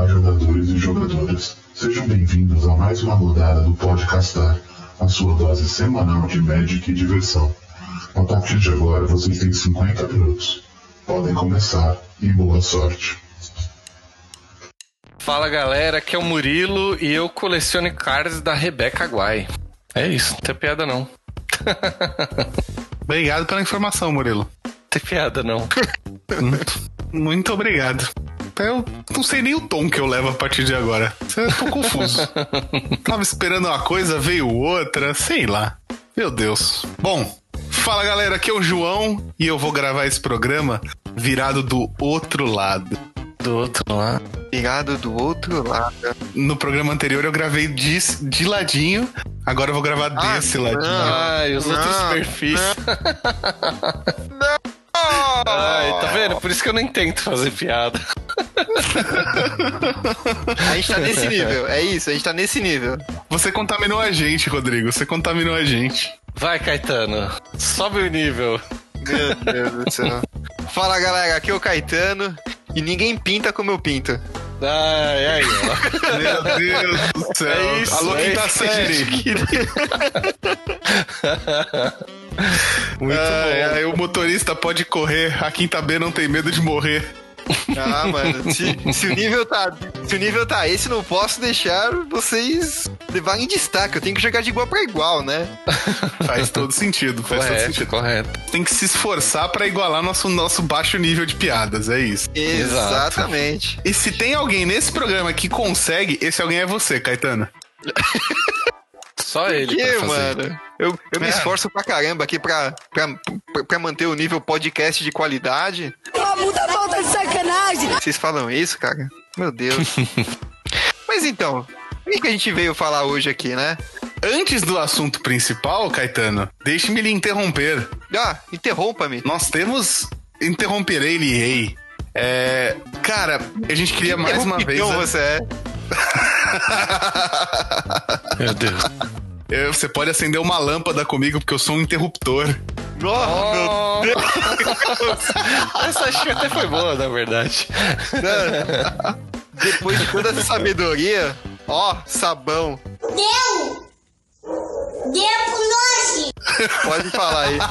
Olá, jogadores e jogadoras. Sejam bem-vindos a mais uma rodada do Podcastar, a sua dose semanal de Magic e diversão. A partir de agora, vocês têm 50 minutos. Podem começar e boa sorte. Fala galera, aqui é o Murilo e eu coleciono cards da Rebecca Guai. É isso, não tem piada não. Obrigado pela informação, Murilo. Não tem piada não. Muito obrigado. Eu não sei nem o tom que eu levo a partir de agora. Eu tô confuso. Tava esperando uma coisa, veio outra, sei lá. Meu Deus. Bom, fala galera, aqui é o João e eu vou gravar esse programa virado do outro lado. Do outro lado. Virado do outro lado. No programa anterior eu gravei de, de ladinho, agora eu vou gravar Ah, desse ladinho. Ai, os Não, outros perfis. Ai, tá vendo? Por isso que eu nem tento fazer piada. A gente tá nesse nível, é isso, a gente tá nesse nível. Você contaminou a gente, Rodrigo. Você contaminou a gente. Vai, Caetano. Sobe o nível. Meu Deus do céu. Fala galera, aqui é o Caetano e ninguém pinta como eu pinto. Ai, ai, ó. Meu Deus do céu. É isso, Alô, é quinta a série. Muito Ai, bom. ai, o motorista pode correr, a quinta B não tem medo de morrer. Ah, mano, se, se o nível tá. Se o nível tá esse, não posso deixar vocês levarem destaque. Eu tenho que jogar de igual pra igual, né? Faz todo sentido, faz todo Correto, sentido. correto. Tem que se esforçar pra igualar nosso, nosso baixo nível de piadas, é isso. Exatamente. E se tem alguém nesse programa que consegue, esse alguém é você, Caetano. Só ele Que, pra fazer. mano? Eu, eu me É. esforço pra caramba aqui pra, pra, pra- pra manter o nível podcast de qualidade. Uma puta falta de sacanagem. Vocês falam isso, cara? Meu Deus. Mas então, o que, a gente veio falar hoje aqui, né? Antes do assunto principal, Caetano, deixe-me lhe interromper. Ah, interrompa-me. Nós temos. Interromperei-lhe, rei. É. Cara, a gente queria mais uma vez. Então você é. Meu Deus. Eu- Você pode acender uma lâmpada comigo, porque eu sou um interruptor. Oh, meu Oh. Essa que até foi boa, na verdade. Depois de toda essa sabedoria, ó, sabão. Deu! Deu pro! Pode falar aí.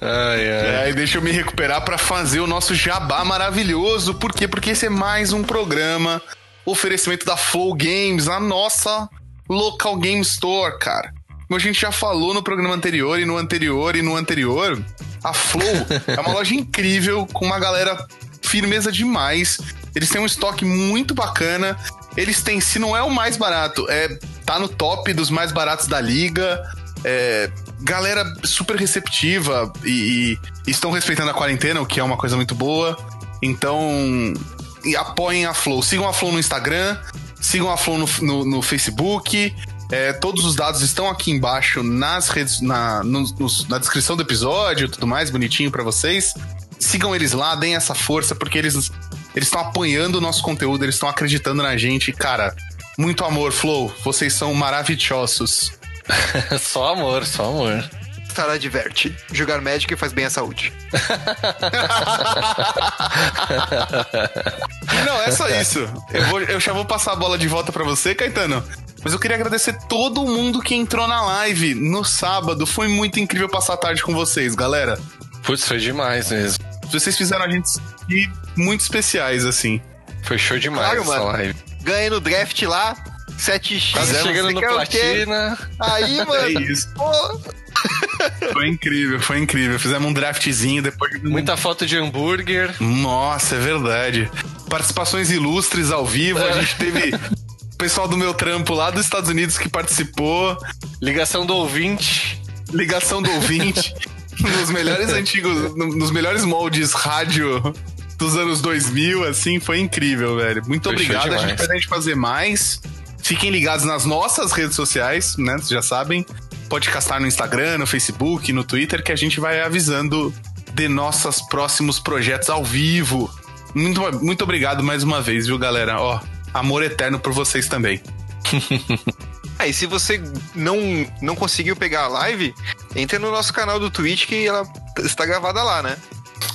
Ai, ai. É, e deixa eu me recuperar pra fazer o nosso jabá maravilhoso. Por quê? Porque esse é mais um programa oferecimento da Flow Games, a nossa local game store, cara. Como a gente já falou no programa anterior e no anterior e no anterior, a Flow é uma loja incrível com uma galera firmeza demais. Eles têm um estoque muito bacana. Eles têm, se não é o mais barato, é tá no top dos mais baratos da liga. É, galera super receptiva e, e estão respeitando a quarentena, o que é uma coisa muito boa. Então, apoiem a Flow. Sigam a Flow no Instagram, sigam a Flow no, no- no Facebook. É, todos os dados estão aqui embaixo nas redes, na, na descrição do episódio, tudo mais bonitinho pra vocês. Sigam eles lá, deem essa força, porque eles eles estão apoiando o nosso conteúdo, eles estão acreditando na gente. Cara, muito amor, Flow. Vocês são maravilhosos. Só amor, só amor. Estará diverte. Jogar Magic faz bem à saúde. Não, é só isso. Eu, vou- eu já vou passar a bola de volta pra você, Caetano. Mas eu queria agradecer todo mundo que entrou na live no sábado. Foi muito incrível passar a tarde com vocês, galera. Putz, foi demais mesmo. Vocês fizeram a gente muito especiais, assim. Foi show demais Claro, essa mano. live. Ganhei no draft lá, 7x. Quase não chegando no é platina. Aí, É mano. isso. pô, Foi incrível, foi incrível. Fizemos um draftzinho depois de Muita foto de hambúrguer. Nossa, é verdade. Participações ilustres ao vivo. A gente teve o pessoal do meu trampo lá dos Estados Unidos que participou. Ligação do ouvinte. Ligação do ouvinte. nos melhores antigos, no- nos melhores moldes rádio dos anos 2000, assim, foi incrível, velho. Muito Foi obrigado. A gente pretende fazer mais. Fiquem ligados nas nossas redes sociais, né? Vocês já sabem. Pode castar no Instagram, no Facebook, no Twitter, que a gente vai avisando de nossos próximos projetos ao vivo. Muito, muito obrigado mais uma vez, viu, galera? Ó, amor eterno por vocês também. Aí, se você não, não conseguiu pegar a live, entra no nosso canal do Twitch que ela está gravada lá, né?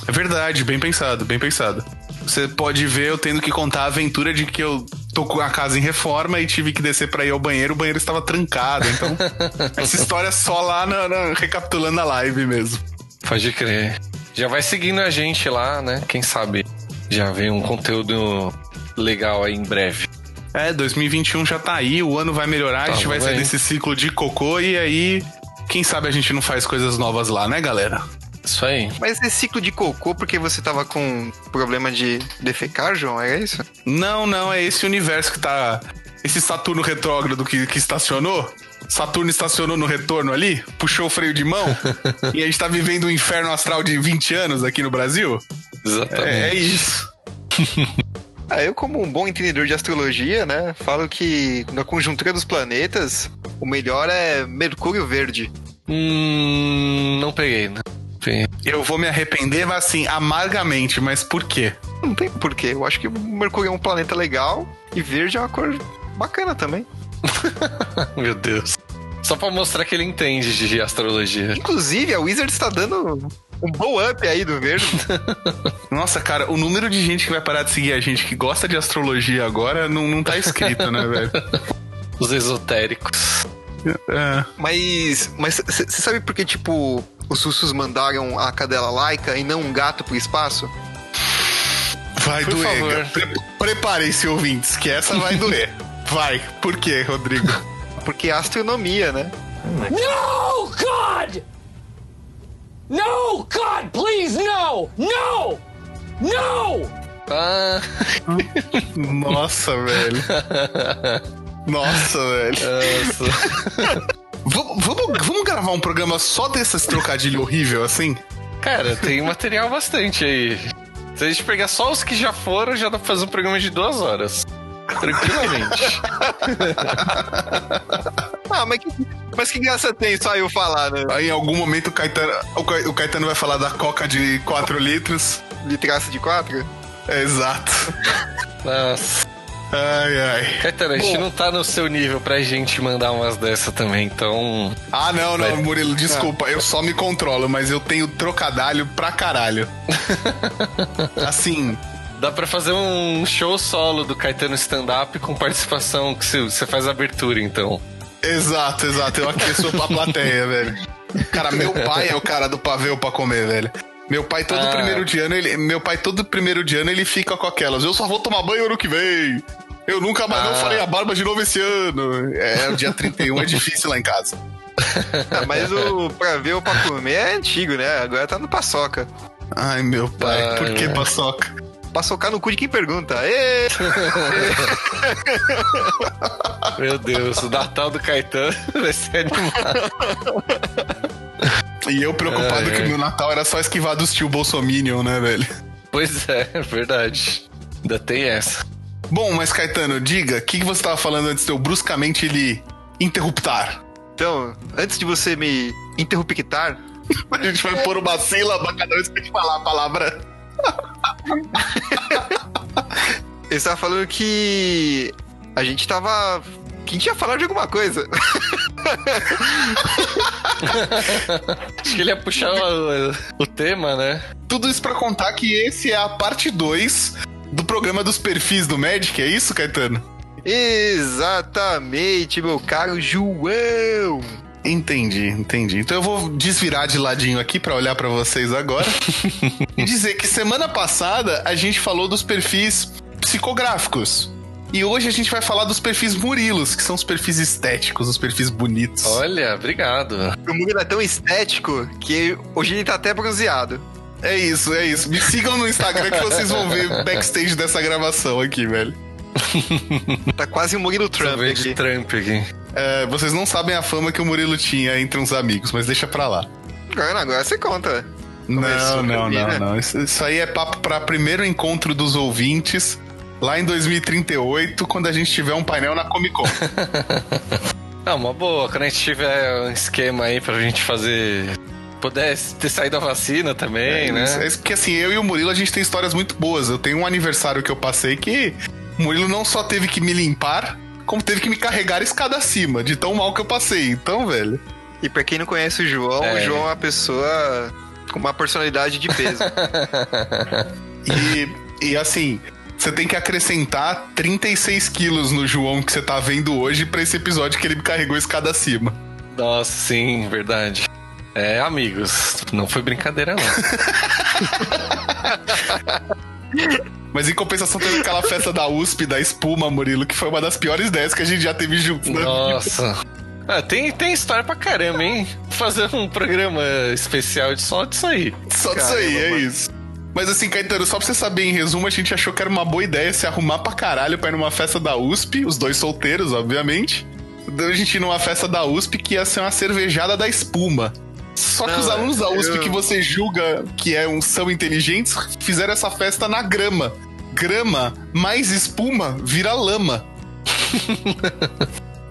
É verdade, bem pensado, bem pensado. Você pode ver eu tendo que contar a aventura de que eu tô com a casa em reforma e tive que descer pra ir ao banheiro, o banheiro estava trancado. Então, essa história é só lá na, na- recapitulando a live mesmo. Pode crer. Já vai seguindo a gente lá, né? Quem sabe já vem um conteúdo legal aí em breve. É, 2021 já tá aí, o ano vai melhorar, a Tá, gente vai vai. sair desse ciclo de cocô e aí, quem sabe a gente não faz coisas novas lá, né, galera? Isso aí. Mas esse ciclo de cocô, porque você tava com problema de defecar, João? É isso? Não, não, é esse universo que tá. Esse Saturno retrógrado que, que estacionou. Saturno estacionou no retorno ali, puxou o freio de mão e a gente tá vivendo um inferno astral de 20 anos aqui no Brasil. Exatamente. É, é isso. Ah, eu, como um bom entendedor de astrologia, né, falo que na conjuntura dos planetas, o melhor é Mercúrio Verde. Hum, não peguei, né? Peguei. Eu vou me arrepender, mas assim, amargamente, mas por quê? Não tem porquê. Eu acho que o Mercúrio é um planeta legal e verde é uma cor bacana também. Meu Deus. Só pra mostrar que ele entende de astrologia. Inclusive, a Wizard está dando um blow up aí do verde. Nossa, cara, o número de gente que vai parar de seguir a gente que gosta de astrologia agora não, não tá escrito, né, velho? Os esotéricos. É. Mas mas você sabe por que, tipo, os russos mandaram a cadela laica e não um gato pro espaço? Vai Por doer. Pre Preparem-se, ouvintes, que essa vai doer. Vai. Por quê, Rodrigo? Porque é astronomia, né? No, God! No, God, please, no! No! No! Ah, Nossa, velho. Nossa, velho. nossa. Vamos, vamos, vamos gravar um programa só desses trocadilhos horrível assim? Cara, tem material bastante aí. Se a gente pegar só os que já foram, já dá pra fazer um programa de duas horas. Tranquilamente. Ah, mas que, mas que graça tem só eu falar, né? Aí em algum momento o Caetano, o Ca- o Caetano vai falar da coca de 4 litros. Litraço de quatro? É, exato. Nossa. Ai, ai. Caetano, a gente não tá no seu nível pra gente mandar umas dessa também, então. Ah, não, não, Vai. Murilo, desculpa. Eu só me controlo, mas eu tenho trocadalho pra caralho. Assim, Dá pra fazer um show solo do Caetano stand-up com participação que você- você faz a abertura, então. exato, exato. Eu aqueço pra plateia, velho. Cara, meu pai é o cara do pavê pra comer, velho. Meu pai todo Ah. primeiro de ano, ele, meu pai todo primeiro de ano ele fica com aquelas. Eu só vou tomar banho ano que vem. Eu nunca mais não Ah. farei a barba de novo esse ano. É, o dia 31 é difícil lá em casa. Ah, mas o pra ver ou pra comer é antigo, né? Agora tá no paçoca. Ai, meu pai, Ai, por que ai. paçoca? Paçocar no cu de quem pergunta. Ê! Meu Deus, o Natal do Caetano vai ser animado. E eu preocupado Ai, que ai. meu Natal era só esquivar dos tio Bolsominion, né, velho? Pois é, é verdade. Ainda tem essa. Bom, mas Caetano, diga, o que, que você tava falando antes de eu bruscamente lhe interruptar? Então, antes de você me interruptar, A gente vai pôr uma sílaba cada vez que a gente falar a palavra. eu estava falando que a gente tava. Que a gente ia falar de alguma coisa. Acho que ele ia puxar o, o tema, né? Tudo isso pra contar que esse é a parte 2 do programa dos perfis do Magic, é isso, Caetano? Exatamente, meu caro João. Entendi, entendi. Então eu vou desvirar de ladinho aqui pra olhar pra vocês agora e dizer que semana passada a gente falou dos perfis psicográficos. E hoje a gente vai falar dos perfis Murilos, que são os perfis estéticos, os perfis bonitos. Olha, obrigado. O Murilo é tão estético que hoje ele tá até bronzeado. É isso, é isso. Me sigam no Instagram que vocês vão ver backstage dessa gravação aqui, velho. Tá quase um Murilo Trump aqui. Trump aqui. É, vocês não sabem a fama que o Murilo tinha entre uns amigos, mas deixa pra lá. Agora, agora você conta. Não, Começou não, vir, não, né? não. Isso, isso aí é papo pra primeiro encontro dos ouvintes, lá em 2038, quando a gente tiver um painel na Comic Con. Ah, uma boa. Quando a gente tiver um esquema aí pra gente fazer. Puder ter saído a vacina também, né? É isso, porque assim, eu e o Murilo, a gente tem histórias muito boas. Eu tenho um aniversário que eu passei que o Murilo não só teve que me limpar, como teve que me carregar a escada acima, de tão mal que eu passei. Então, velho. E pra quem não conhece o João, É. o João é uma pessoa com uma personalidade de peso. E E assim, você tem que acrescentar 36 quilos no João que você tá vendo hoje pra esse episódio que ele me carregou escada acima. Nossa, sim, verdade. É, amigos, não foi brincadeira, não. Mas em compensação teve aquela festa da USP, da espuma, Murilo, que foi uma das piores ideias que a gente já teve juntos. né? Nossa. Ah, tem, tem história pra caramba, hein? Fazer um programa especial de só disso aí. Só disso aí, é isso. Mas assim, Caetano, só pra você saber, em resumo, a gente achou que era uma boa ideia se arrumar pra caralho pra ir numa festa da USP, os dois solteiros, obviamente. Daí a gente ir numa festa da USP que ia ser uma cervejada da espuma. Só que Não, os alunos da USP eu- que você julga que é um, são inteligentes fizeram essa festa na grama. Grama mais espuma vira lama.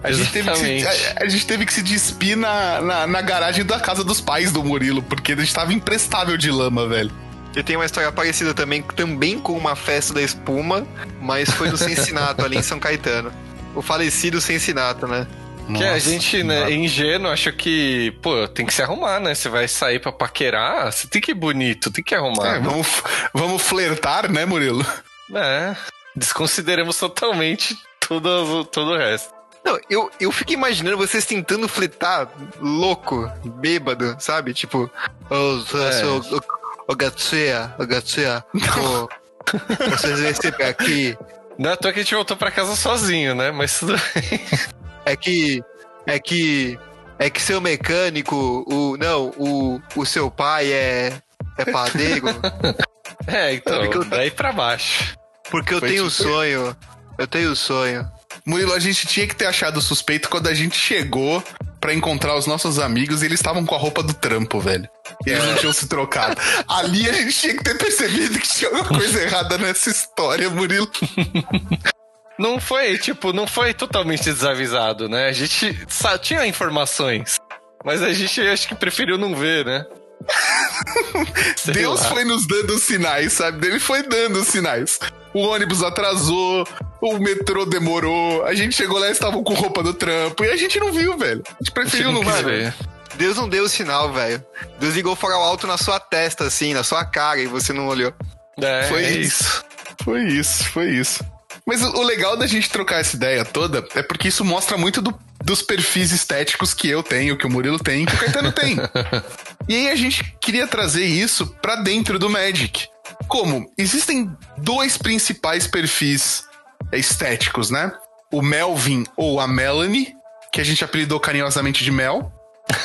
A gente, teve que se, a, a gente teve que se despir na, na, na garagem da casa dos pais do Murilo, porque a gente tava imprestável de lama, velho. Eu tenho uma história parecida também, também com uma festa da espuma, mas foi no Cincinnati, ali em São Caetano. O falecido Cincinnati, né? Que a Nossa, gente, né, ingênuo, acha que, pô, tem que se arrumar, né? Você vai sair pra paquerar, você tem que ir bonito, tem que arrumar. É, vamos, vamos flertar, né, Murilo? É, desconsideramos totalmente todo, todo o resto. Não, eu, eu fico imaginando vocês tentando fletar louco, bêbado, sabe? Tipo, ô, É. ô, ô, ô, Gatsuya, ô, Gatsuya, ô, vocês vêm sempre aqui. Não é à toa que a gente voltou pra casa sozinho, né? Mas tudo bem. É que, é que, é que seu mecânico, o, não, o, o seu pai é, é padeiro, É, então, Porque eu- daí pra baixo. porque eu Foi tenho um tipo- sonho, eu tenho um sonho. Murilo, a gente tinha que ter achado suspeito quando a gente chegou pra encontrar os nossos amigos e eles estavam com a roupa do trampo, velho. E eles não tinham se trocado. Ali a gente tinha que ter percebido que tinha alguma coisa errada nessa história, Murilo. Não foi, tipo, não foi totalmente desavisado, né? A gente tinha informações, mas a gente acho que preferiu não ver, né? Deus lá. foi nos dando sinais, sabe? Ele foi dando sinais. O ônibus atrasou, o metrô demorou, a gente chegou lá e estavam com roupa do trampo e a gente não viu, velho. A gente preferiu não quis ver. ver. Deus não deu o sinal, velho. Deus ligou o farol alto na sua testa, assim, na sua cara, e você não olhou. É, Foi é isso. Foi isso, foi isso. Mas o legal da gente trocar essa ideia toda é porque isso mostra muito do- dos perfis estéticos que eu tenho, que o Murilo tem, que o Caetano tem. E aí a gente queria trazer isso pra dentro do Magic. Como? Existem dois principais perfis estéticos, né? O Melvin ou a Melanie, que a gente apelidou carinhosamente de Mel,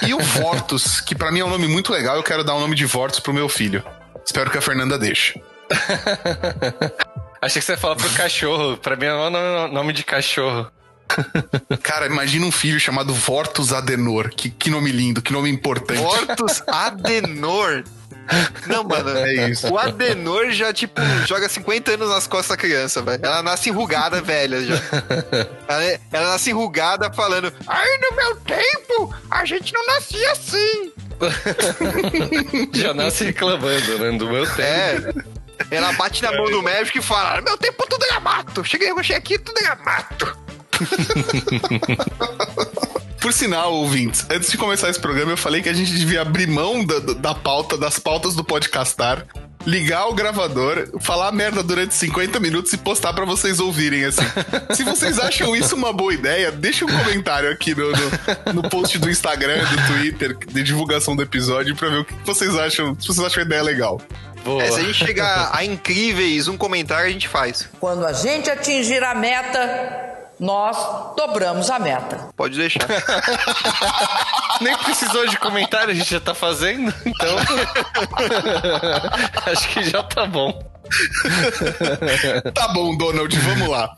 e o Vortus, que pra mim é um nome muito legal, eu quero dar o nome de Vortus pro meu filho. Espero que a Fernanda deixe. Achei que você ia falar pro cachorro. Pra mim é o nome, nome de cachorro. Cara, imagina um filho chamado Vortus Adenor. Que, que nome lindo, que nome importante. Hortus Adenor. Não, mano. É isso. O Adenor já, tipo, joga 50 anos nas costas da criança, velho. Ela nasce enrugada, velha, já. Ela, ela nasce enrugada falando, ai, no meu tempo, a gente não nascia assim. Já nasce reclamando, né? Do meu tempo. É. Ela bate na mão do médico e fala, meu tempo tudo era mato. Cheguei, cheguei aqui, tudo era mato. Por sinal, ouvintes, antes de começar esse programa, eu falei que a gente devia abrir mão da, da- pauta, das pautas do podcastar, ligar o gravador, falar merda durante 50 minutos e postar pra vocês ouvirem, assim. Se vocês acham isso uma boa ideia, deixa um comentário aqui no, no, no post do Instagram, do Twitter, de divulgação do episódio, pra ver o que vocês acham, se vocês acham a ideia legal. Boa. É, se a gente chegar a incríveis um comentário, a gente faz. Quando a gente atingir a meta, nós dobramos a meta. Pode deixar. Nem precisou de comentário, a gente já tá fazendo, então. Acho que já tá bom. Tá bom, Donald, vamos lá.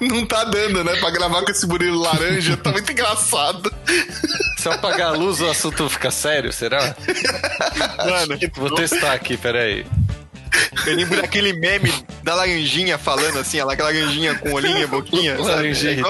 Não tá dando, né? Pra gravar com esse Murilo laranja, tá muito engraçado. Se eu apagar a luz, o assunto fica sério, será? Mano, Vou testar aqui, peraí. eu lembro daquele meme da laranjinha falando assim, ela, aquela laranjinha com olhinho e boquinha. sabe? Laranjinha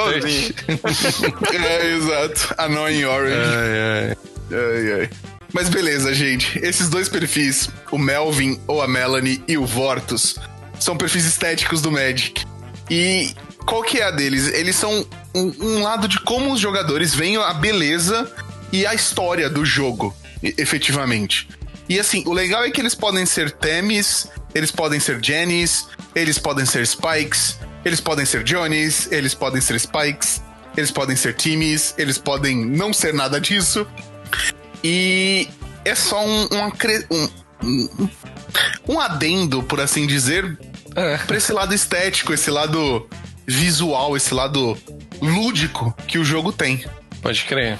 É. É, exato. Annoying Orange. Ai, ai. Ai, ai. Mas beleza, gente. Esses dois perfis, o Melvin ou a Melanie e o Vortus, são perfis estéticos do Magic. E qual que é a deles? Eles são um, um lado de como os jogadores veem a beleza e a história do jogo, efetivamente. E assim, o legal é que eles podem ser Temis, eles podem ser Jennys, eles podem ser Spikes, eles podem ser Johnnies, eles podem ser Spikes, eles podem ser Timmys, eles podem não ser nada disso. E é só um, um, um, um adendo, por assim dizer, É. pra esse lado estético, esse lado visual, esse lado lúdico que o jogo tem. Pode crer.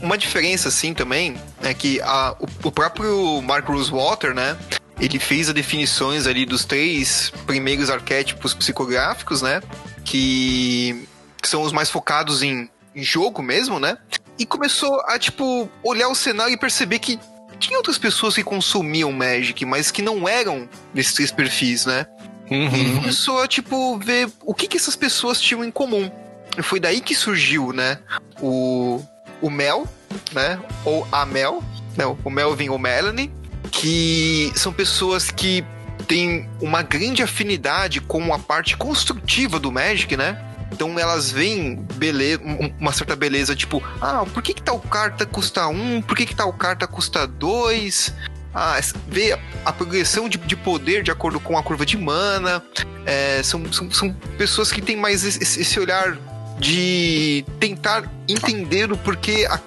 Uma diferença, assim, também, é que a- o, o próprio Mark Rosewater, né? Ele fez as definições ali dos três primeiros arquétipos psicográficos, né? Que, que são os mais focados em, em jogo mesmo, né? E começou a, tipo, olhar o cenário e perceber que tinha outras pessoas que consumiam Magic, mas que não eram desses três perfis, né? Uhum. começou a, tipo, ver o que, que essas pessoas tinham em comum. E foi daí que surgiu, né? O, o Mel, né? Ou a Mel, não, o Melvin ou Melanie, que são pessoas que têm uma grande afinidade com a parte construtiva do Magic, né? Então elas veem beleza, uma certa beleza, tipo, ah, por que, que tal carta custa um? Por que, que tal carta custa dois? Ah, vê a, progressão de, de poder de acordo com a curva de mana. É, são, são, são pessoas que têm mais esse, esse olhar de tentar entender o porquê a,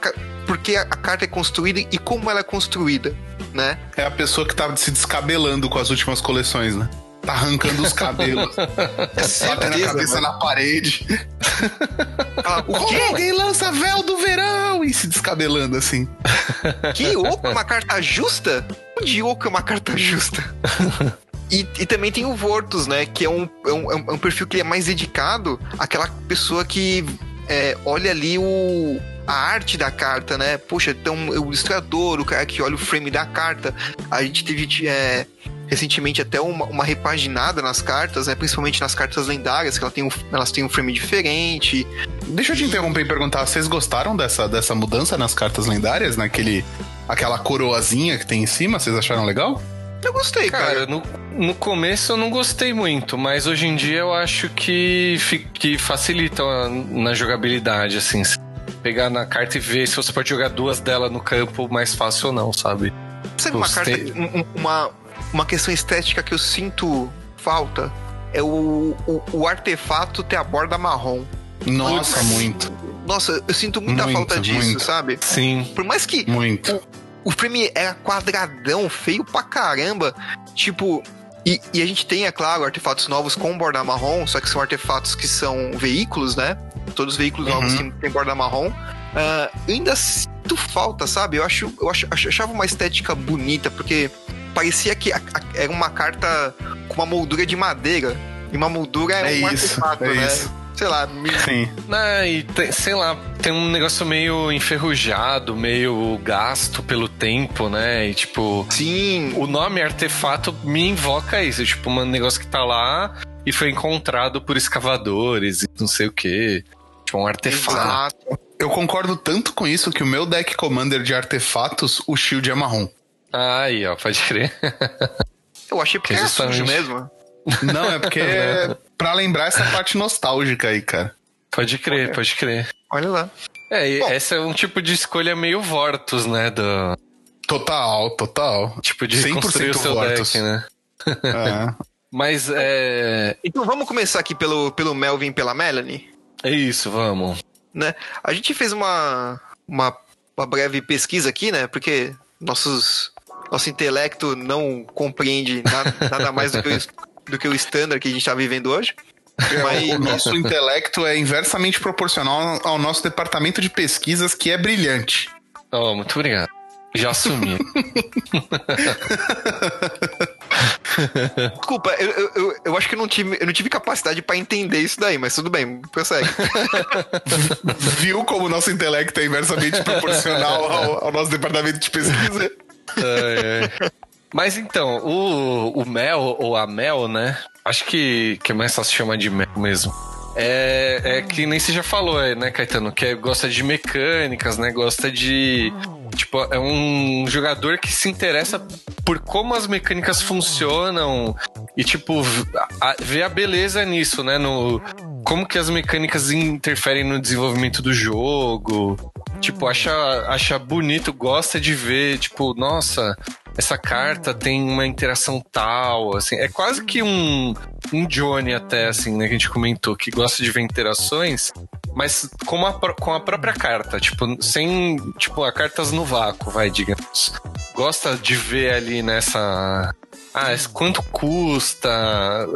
porquê a carta é construída e como ela é construída, né? É a pessoa que tá se descabelando com as últimas coleções, né? Tá arrancando os cabelos, batendo a cabeça mano. na parede. O Como quê? alguém lança véu do verão e se descabelando assim. Que Oco é uma carta justa? Onde Oco é uma carta justa? E, e também tem o Vortus, né? Que é um, é, um, é um perfil que é mais dedicado àquela pessoa que é, olha ali o, a arte da carta, né? Poxa, então o ilustrador, o cara que olha o frame da carta. A gente teve é, recentemente até uma, uma repaginada nas cartas, né? Principalmente nas cartas lendárias, que ela tem um, elas têm um frame diferente. Deixa eu te interromper e perguntar, vocês gostaram dessa, dessa mudança nas cartas lendárias, naquele aquela coroazinha que tem em cima, vocês acharam legal? Eu gostei, cara. Cara, no, no começo eu não gostei muito, mas hoje em dia eu acho que, fi- que facilita a- na jogabilidade, assim. Pegar na carta e ver se você pode jogar duas dela no campo mais fácil ou não, sabe? Sabe uma carta, um- um- uma, uma questão estética que eu sinto falta? É o, o, o artefato ter a borda marrom. Nossa, muito, Nossa, eu sinto muita Muito, falta disso, muito. sabe? Sim. Por mais que muito. o frame era quadradão, feio pra caramba, tipo. E, e a gente tem, é claro, artefatos novos com borda marrom, só que são artefatos que são veículos, né? Todos os veículos Uhum. novos têm, têm borda marrom. Eu ainda sinto falta, sabe? Eu, acho, eu acho, ach- achava uma estética bonita, porque parecia que a- a- era uma carta com uma moldura de madeira. E uma moldura é, É um isso, artefato, é né? isso. Sei lá, me- Sim. Ah, e tem- sei lá, tem um negócio meio enferrujado, meio gasto pelo tempo, né? E tipo, sim. o nome artefato me invoca isso, tipo, um negócio que tá lá e foi encontrado por escavadores e não sei o que. Tipo, um artefato. Exato. Eu concordo tanto com isso que o meu deck commander de artefatos, o shield é marrom. Aí, ó, pode crer. Eu achei porque Que era sujo justamente- mesmo. Não, é porque é pra lembrar essa parte nostálgica aí, cara. Pode crer, pode crer. Olha lá. É, e Bom. essa é um tipo de escolha meio Vortus, né? Do, Total, total. tipo, de 100% construir o seu Vortus. deck, né? É. Mas é. Então vamos começar aqui pelo, pelo Melvin e pela Melanie, É isso, vamos. né? A gente fez uma, uma, uma breve pesquisa aqui, né? Porque nossos, nosso intelecto não compreende nada, nada mais do que, o, do que o standard que a gente tá vivendo hoje. Mas, O nosso intelecto é inversamente proporcional ao nosso departamento de pesquisas, que é brilhante. Oh, muito obrigado. Já assumi. desculpa, eu, eu, eu, acho que eu não tive, eu não tive capacidade pra entender isso daí, mas tudo bem, prossegue. Viu como o nosso intelecto é inversamente proporcional ao, ao nosso departamento de pesquisa? Mas então, o, o Mel, ou a Mel, né? Acho que, que é mais fácil chamar de Mel mesmo. É, é que nem você já falou, né, Caetano? Que é- gosta de mecânicas, né? Gosta de. Tipo, é um jogador que se interessa por como as mecânicas funcionam e, tipo, vê a beleza nisso, né? No, como que as mecânicas interferem no desenvolvimento do jogo. Tipo, acha, acha bonito, gosta de ver, tipo, nossa, essa carta tem uma interação tal, assim, é quase que um, um Johnny até, assim, né, que a gente comentou, que gosta de ver interações, mas com a, com a própria carta, tipo, sem, tipo, a cartas no vácuo, vai, digamos. Gosta de ver ali nessa... Ah, quanto custa,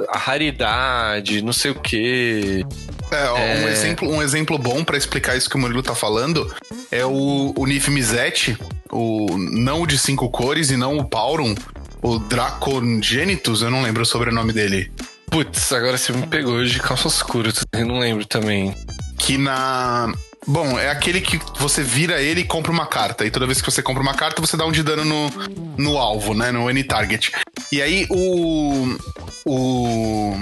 a raridade, não sei o quê. É, ó, Um, É. exemplo, um exemplo bom pra explicar isso que o Murilo tá falando é o, o Nif Mizzet, o, não o de cinco cores e não o Pauron, o Dracongenitus, eu não lembro o sobrenome dele. Putz, agora você me pegou de calça escura, eu não lembro também. Que na. Bom, é aquele que você vira ele e compra uma carta. E toda vez que você compra uma carta, você dá um de dano no, no alvo, né? No N-Target. E aí o. O.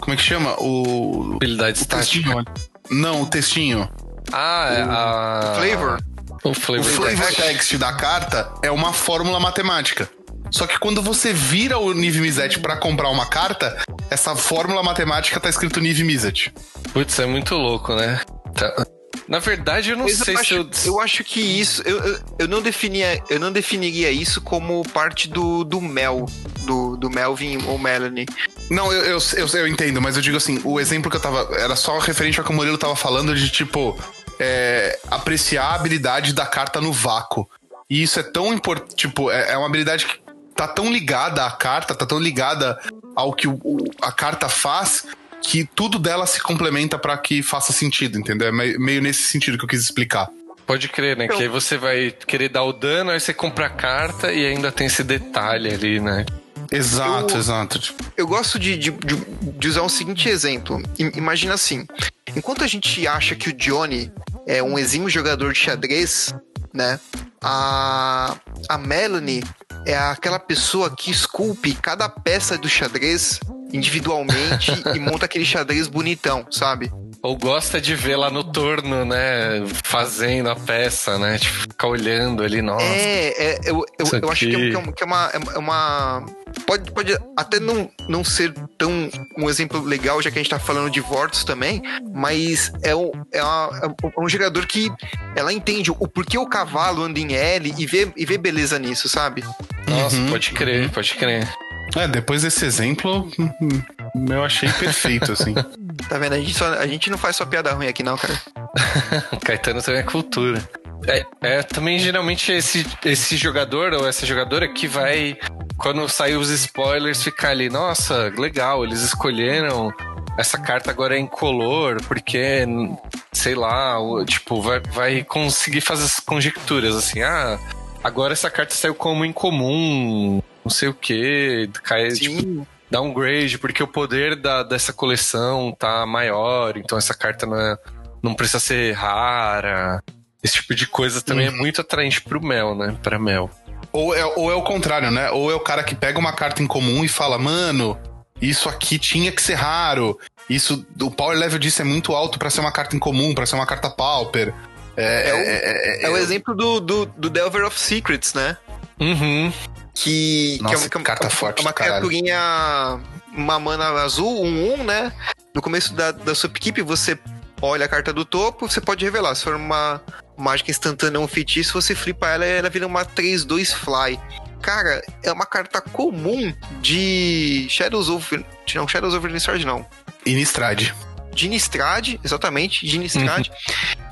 Como é que chama? O. Habilidade o estática. Não, o textinho. Ah, é a. Flavor. O O flavor. flavor text da carta é uma fórmula matemática. Só que quando você vira o Niv Mizzet pra comprar uma carta, essa fórmula matemática tá escrito Niv Mizzet. Putz, é muito louco, né? Tá. Na verdade, eu não Mas sei eu, se acho, eu. eu acho que isso. Eu, eu, eu não definia, eu não definiria isso como parte do, do Mel, do, do Melvin ou Melanie. Não, eu, eu, eu, eu entendo, mas eu digo assim, o exemplo que eu tava. Era só referente ao que o Murilo tava falando de tipo. é, apreciar a habilidade da carta no vácuo. E isso é tão importante. Tipo, é, é uma habilidade que tá tão ligada à carta, tá tão ligada ao que o- o- a carta faz, que tudo dela se complementa pra que faça sentido, entendeu? É meio, nesse sentido que eu quis explicar. Pode crer, né? Eu- Que aí você vai querer dar o dano, aí você compra a carta e ainda tem esse detalhe ali, né? Exato, Eu- exato. Eu gosto de, de, de- usar o seguinte exemplo. I- Imagina assim: enquanto a gente acha que o Johnny é um exímio jogador de xadrez, né? A, a Melanie é aquela pessoa que esculpe cada peça do xadrez individualmente e monta aquele xadrez bonitão, sabe? Ou gosta de ver lá no torno, né? Fazendo a peça, né? Tipo, ficar olhando ali, nossa. É, é, eu, eu, eu acho que é, que é que é uma. é uma pode, pode até não, não ser tão um exemplo legal, já que a gente tá falando de Vortus também, mas é um, é, uma- é um jogador que ela entende o porquê o cavalo anda em L e vê, e vê beleza nisso, sabe? Nossa, Uhum, pode crer, pode crer. É, depois desse exemplo, eu achei perfeito, assim. Tá vendo? A gente, só- a gente não faz só piada ruim aqui, não, cara. Caetano também é cultura. É, é, também geralmente esse, esse jogador ou essa jogadora que vai, quando sair os spoilers, ficar ali, nossa, legal, eles escolheram essa carta agora é incolor, porque, sei lá, o- tipo, vai, vai conseguir fazer as conjecturas, assim, ah, agora essa carta saiu como incomum, não sei o que, cai, tipo, downgrade, porque o poder da, dessa coleção tá maior, então essa carta não, é- não precisa ser rara. Esse tipo de coisa também é muito atraente pro Mel, né? Pra Mel. Ou é, ou é o contrário, né? Ou é o cara que pega uma carta em comum e fala, mano, isso aqui tinha que ser raro. Isso, o power level disso é muito alto pra ser uma carta em comum, pra ser uma carta pauper. É, É o- é- é- É o exemplo do, do, do Delver of Secrets, né? Uhum. Que, Nossa, que é uma, carta é forte uma do caralho. criaturinha, uma mana azul, um 1, né? No começo da, da sua equipe, você olha a carta do topo, você pode revelar. Se for uma mágica instantânea ou um feitiço, você flipa ela e ela vira uma 3-2 fly. Cara, é uma carta comum de Shadows over... Não, Shadows over Innistrad não. Innistrad. de Innistrad, exatamente, de Innistrad,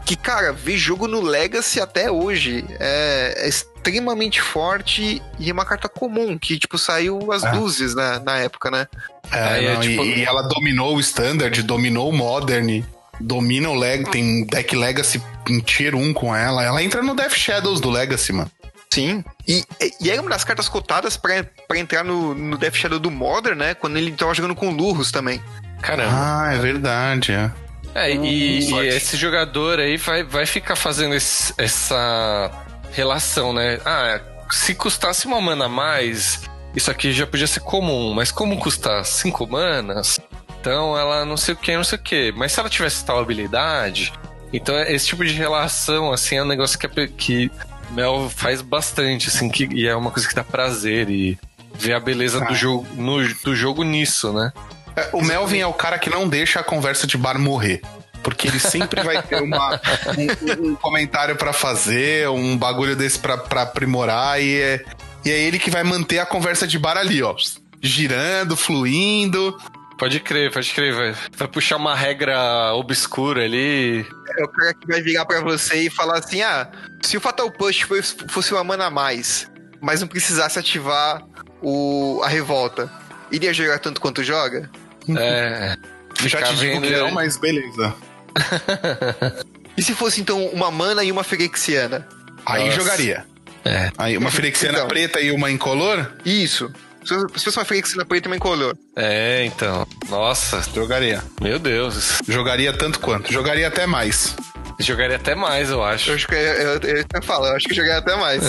que, cara, vê jogo no Legacy até hoje. É, é extremamente forte e é uma carta comum, que, tipo, saiu às Ah. luzes né, na época, né? É, é não, e- tipo- e, ela dominou o Standard, dominou o Modern, domina o Leg, tem deck Legacy em tier 1 com ela. Ela entra no Death Shadows do Legacy, mano. Sim. E, e é uma das cartas cotadas pra, pra entrar no, no Death Shadow do Modern, né? Quando ele tava jogando com Lurros também. Caramba. Ah, é verdade, é. É, e, e sorte. esse jogador aí vai, vai ficar fazendo esse- essa relação, né? Ah, se custasse uma mana a mais, isso aqui já podia ser comum, mas como custa cinco manas, então ela não sei o que, não sei o que. Mas se ela tivesse tal habilidade, então esse tipo de relação, assim, é um negócio que, a pe- que Mel faz bastante, assim, que, e é uma coisa que dá prazer e ver a beleza Ah. do, jogo, no, do jogo nisso, né? É, O Melvin é o cara que não deixa a conversa de bar morrer. Porque ele sempre vai ter uma, um, um comentário pra fazer, um bagulho desse pra, pra aprimorar, e é, E é ele que vai manter a conversa de bar ali, ó. Girando, fluindo. Pode crer, pode crer, vai, vai puxar uma regra obscura ali. É o cara que vai virar pra você e falar assim: ah, se o Fatal Push fosse, fosse uma mana a mais, mas não precisasse ativar o, a revolta, iria jogar tanto quanto joga? É. Já te digo vendo que não, mas beleza. E se fosse então uma mana e uma Ferexiana? Aí Nossa. jogaria. É. Aí uma Ferexiana Então. preta e uma incolor, Isso. Se se fosse uma Ferexiana preta e uma incolor. É, então. Nossa, jogaria. meu Deus. Jogaria tanto quanto. Jogaria até mais. Jogaria até mais, eu acho. Eu acho que eu, eu, eu, eu falo, eu acho que joguei até mais.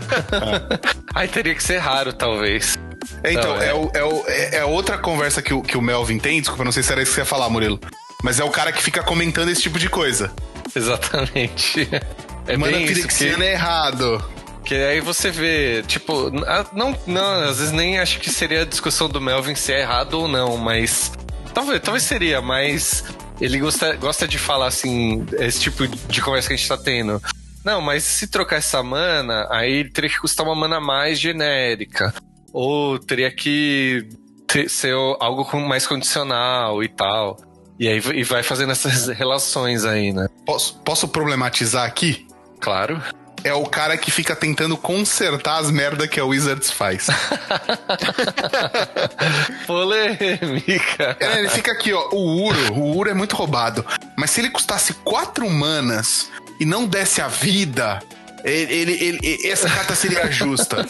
Aí teria que ser raro, talvez. É, então, Não, é. é. o- é o- é- é outra conversa que o, que o Melvin tem. Desculpa, não sei se era isso que você ia falar, Murilo. Mas é o cara que fica comentando esse tipo de coisa. Exatamente. É Firexiana que, é errado. que aí você vê, tipo, não, não, às vezes nem acho que seria a discussão do Melvin se é errado ou não, mas talvez, talvez seria, mas ele gosta, gosta de falar assim, esse tipo de conversa que a gente tá tendo. Não, mas se trocar essa mana, aí teria que custar uma mana mais genérica. Ou teria que ter- ser algo mais condicional e tal. E aí e vai fazendo essas relações aí, né? Posso, posso problematizar aqui? Claro. É o cara que fica tentando consertar as merda que a Wizards faz. Polêmica. É, ele fica aqui, ó. O Uro, o Uro é muito roubado. Mas se ele custasse quatro manas e não desse a vida, ele, ele- ele- essa carta seria justa.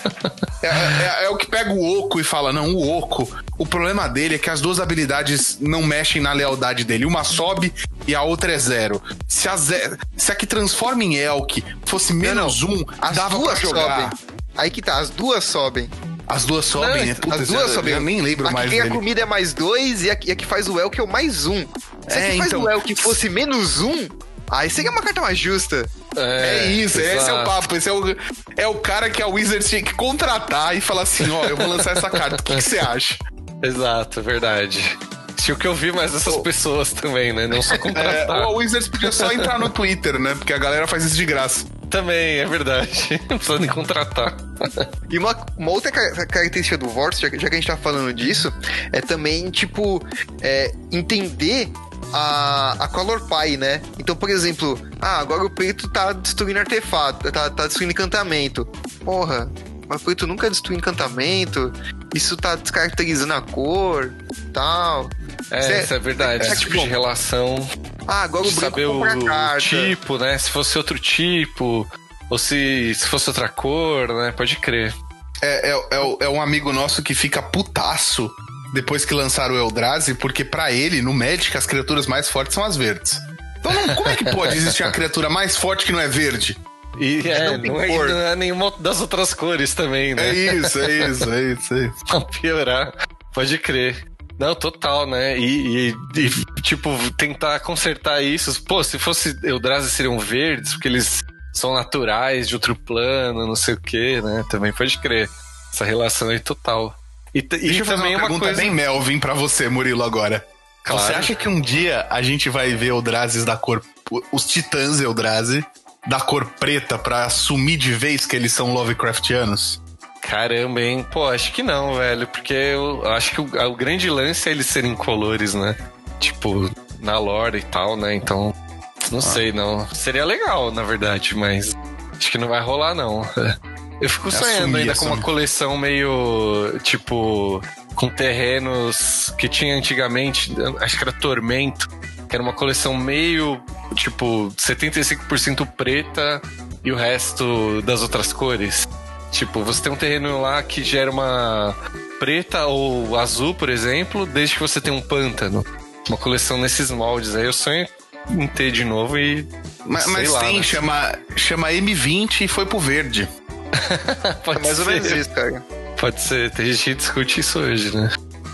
É, é- é o que pega o Oco e fala: não, o Oco. O problema dele é que as duas habilidades não mexem na lealdade dele. Uma sobe e a outra é zero. Se a, ze- se a que transforma em Elk fosse menos um, As dava duas pra jogar. sobem. Aí que tá, as duas sobem. As duas sobem, Não, né? Puta, as duas eu- sobem. Eu nem lembro a que mais ganha dele. comida é mais dois e a, que- e a que faz o Elk é o mais um. Se É, a que faz então- o Elk fosse menos um, aí seria uma carta mais justa. É, isso, esse é o exato. papo. Esse é o, é o cara que a Wizards tinha que contratar e falar assim: ó, eu vou lançar essa carta. O que que você acha? Exato, é verdade. Tinha que ouvir mais dessas pessoas também, né? Não só É, contratar. ou a Wizards podia só entrar no Twitter, né? Porque a galera faz isso de graça. Também, é verdade. Não precisa nem contratar. E uma, uma outra ca- característica do Vortex, já, que- já que a gente tá falando disso, é também, tipo, é, entender a, a Color Pie, né? Então, por exemplo, ah, agora o preto tá destruindo artefato, tá, tá destruindo encantamento. Porra, mas o preto nunca destrui encantamento, isso tá descaracterizando a cor, tal. É, Cê- isso é verdade. é, Esse tipo tipo, de relação. Ah, agora o branco saber o carta. tipo, né? Se fosse outro tipo. Ou se, se fosse outra cor, né? Pode crer. É, é, é é um amigo nosso que fica putaço depois que lançaram o Eldrazi, porque pra ele, no Magic, as criaturas mais fortes são as verdes. Então, não- como é que pode existir uma criatura mais forte que não é verde? E é, não é, cor. não é nenhuma das outras cores também, né? É isso, é isso, é isso, é isso. Pra piorar. Pode crer. Não, total, né? E, e- e, tipo, tentar consertar isso. Pô, se fosse Eldrazi seriam verdes, porque eles são naturais de outro plano, não sei o que, né? Também pode crer. Essa relação aí total. E, e Deixa eu fazer também uma uma pergunta coisa. bem Melvin pra você, Murilo, agora. Claro. Você acha que um dia a gente vai ver Eldrazes da cor. Os titãs Eldrazi da cor preta pra assumir de vez que eles são Lovecraftianos? Caramba, hein? Pô, acho que não, velho. Porque eu acho que o, o grande lance é eles serem colores, né? Tipo, na lore e tal, né? Então, não Ah. sei, não. Seria legal, na verdade, mas acho que não vai rolar, não. Eu fico É sonhando assumir, ainda com uma assumir. coleção meio, tipo, com terrenos que tinha antigamente, acho que era Tormento, que era uma coleção meio, tipo, 75% preta e o resto das outras cores. Tipo, você tem um terreno lá que gera uma preta ou azul, por exemplo, desde que você tem um pântano. Uma coleção nesses moldes. Aí eu sonho em ter de novo e. Mas, sei mas lá, tem, né? chama, chama M20 e foi pro verde. Pode É mais ou ser. menos isso, cara. Pode ser. Tem gente que discute isso hoje, né?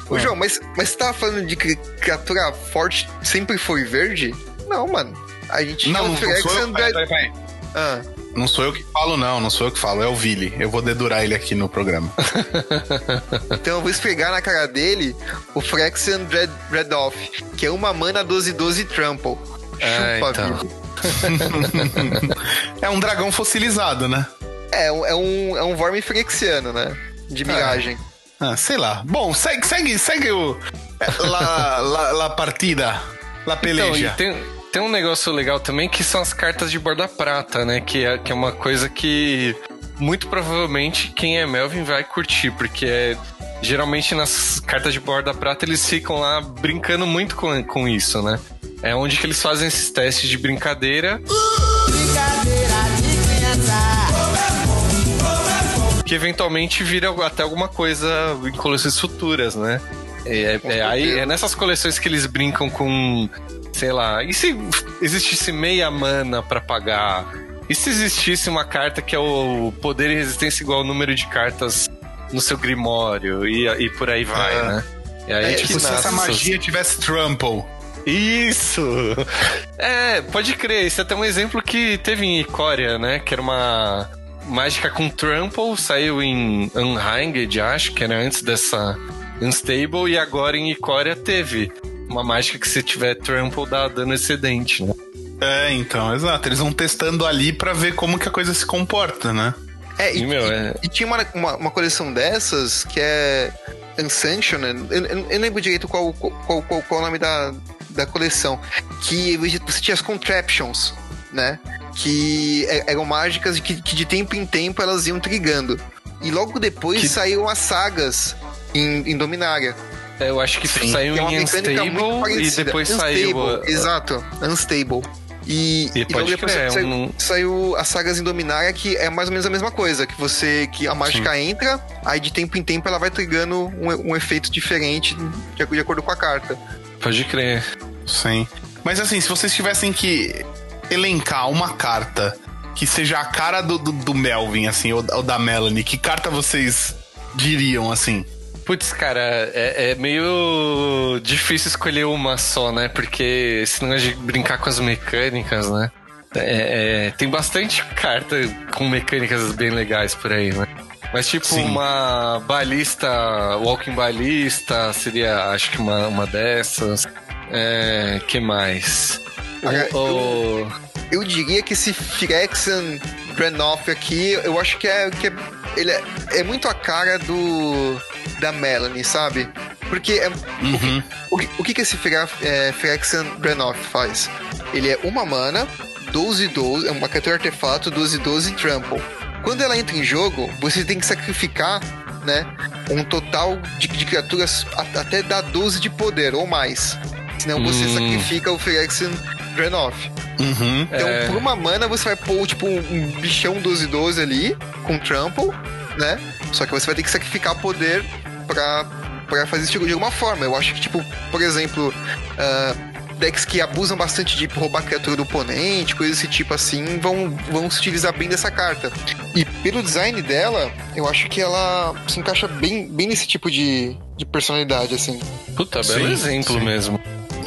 Ô, João, mas, mas você tava falando de que criatura forte sempre foi verde? Não, mano. A gente Não, o não sou eu. Peraí, peraí. Ah, Não sou eu que falo, não. Não sou eu que falo. É o Vili. Eu vou dedurar ele aqui no programa. então eu vou esfregar na cara dele o Phyrexian Dread, Dread Off, que é uma mana 12-12 Trample. É, Chupa então. vida. é um dragão fossilizado, né? É, um- é um, é um Vorme Frexiano, né? De miragem. Ah, sei lá. Bom, segue, segue, segue o. é, La, la, la partida. La Então, peleja. e tem, tem um negócio legal também que são as cartas de borda prata, né? Que é, que é uma coisa que muito provavelmente quem é Melvin vai curtir, porque é, geralmente nas cartas de borda prata eles ficam lá brincando muito com, com isso, né? É onde que eles fazem esses testes de brincadeira. Que eventualmente vira até alguma coisa em coleções futuras, né? É, é- é aí, é nessas coleções que eles brincam com, sei lá, e se existisse meia mana pra pagar? E se existisse uma carta que é o poder e resistência igual ao número de cartas no seu grimório? E, e por aí vai, É. né? E aí É, que tipo, se essa magia tivesse trample. isso! É, pode crer. Isso é até um exemplo que teve em Icória, né? Que era uma mágica com Trample, saiu em Unhanged, acho, que era antes dessa Unstable, e agora em Icória teve uma mágica que se tiver Trample dá dano excedente, né? É, então, exato. Eles vão testando ali pra ver como que a coisa se comporta, né? É, e, E, meu, é- e tinha uma, uma, uma coleção dessas que é Unsanctioned. Eu, eu, eu não lembro direito qual, qual, qual, qual o nome da, da coleção. Que você tinha as Contraptions, né? Que é- eram mágicas que, que de tempo em tempo elas iam trigando. E logo depois Que- saíram as sagas em, em Dominária. É, eu acho que Sim. saiu Que é em Unstable e depois Unstable, saiu. a- Exato, Unstable. E, E e logo pode depois crer, saiu, um- saiu as sagas em Dominária, que é mais ou menos a mesma coisa. Que você. Que a mágica entra, aí de tempo em tempo ela vai trigando um, um efeito diferente de, de acordo com a carta. Pode crer. Sim. Mas assim, se vocês tivessem que elencar uma carta que seja a cara do, do, do Melvin, assim, ou, ou da Melanie, que carta vocês diriam, assim? Putz, cara, é, é meio difícil escolher uma só, né? Porque esse negócio de brincar com as mecânicas, né? É, é, tem bastante carta com mecânicas bem legais por aí, né? Mas tipo, Sim. uma balista, walking balista, seria acho que uma, uma dessas. É, que mais? O- Eu diria que esse Phyrexian Granoff aqui, eu acho que é. Que é ele é, é muito a cara do. da Melanie, sabe? Porque é, Uhum. O que, o que que esse Phira- é, Phyrexian Brenoff faz? Ele é uma mana, 12 12, é uma criatura artefato, 12 12 trample. Quando ela entra em jogo, você tem que sacrificar, né, um total de, de criaturas a- até dar 12 de poder ou mais. Senão você Hum. sacrifica o Phyrexian Brenoff. Uhum. Então, É. por uma mana, você vai pôr, tipo, um, bichão 12-12 ali, com trample, né? Só que você vai ter que sacrificar poder pra, pra fazer isso de alguma forma. Eu acho que, tipo, por exemplo, ah, decks que abusam bastante de roubar a criatura do oponente, coisas desse tipo assim, vão, vão se utilizar bem dessa carta. E pelo design dela, eu acho que ela se encaixa bem, bem nesse tipo de, de personalidade, assim. Puta, belo Sim, exemplo sim. mesmo.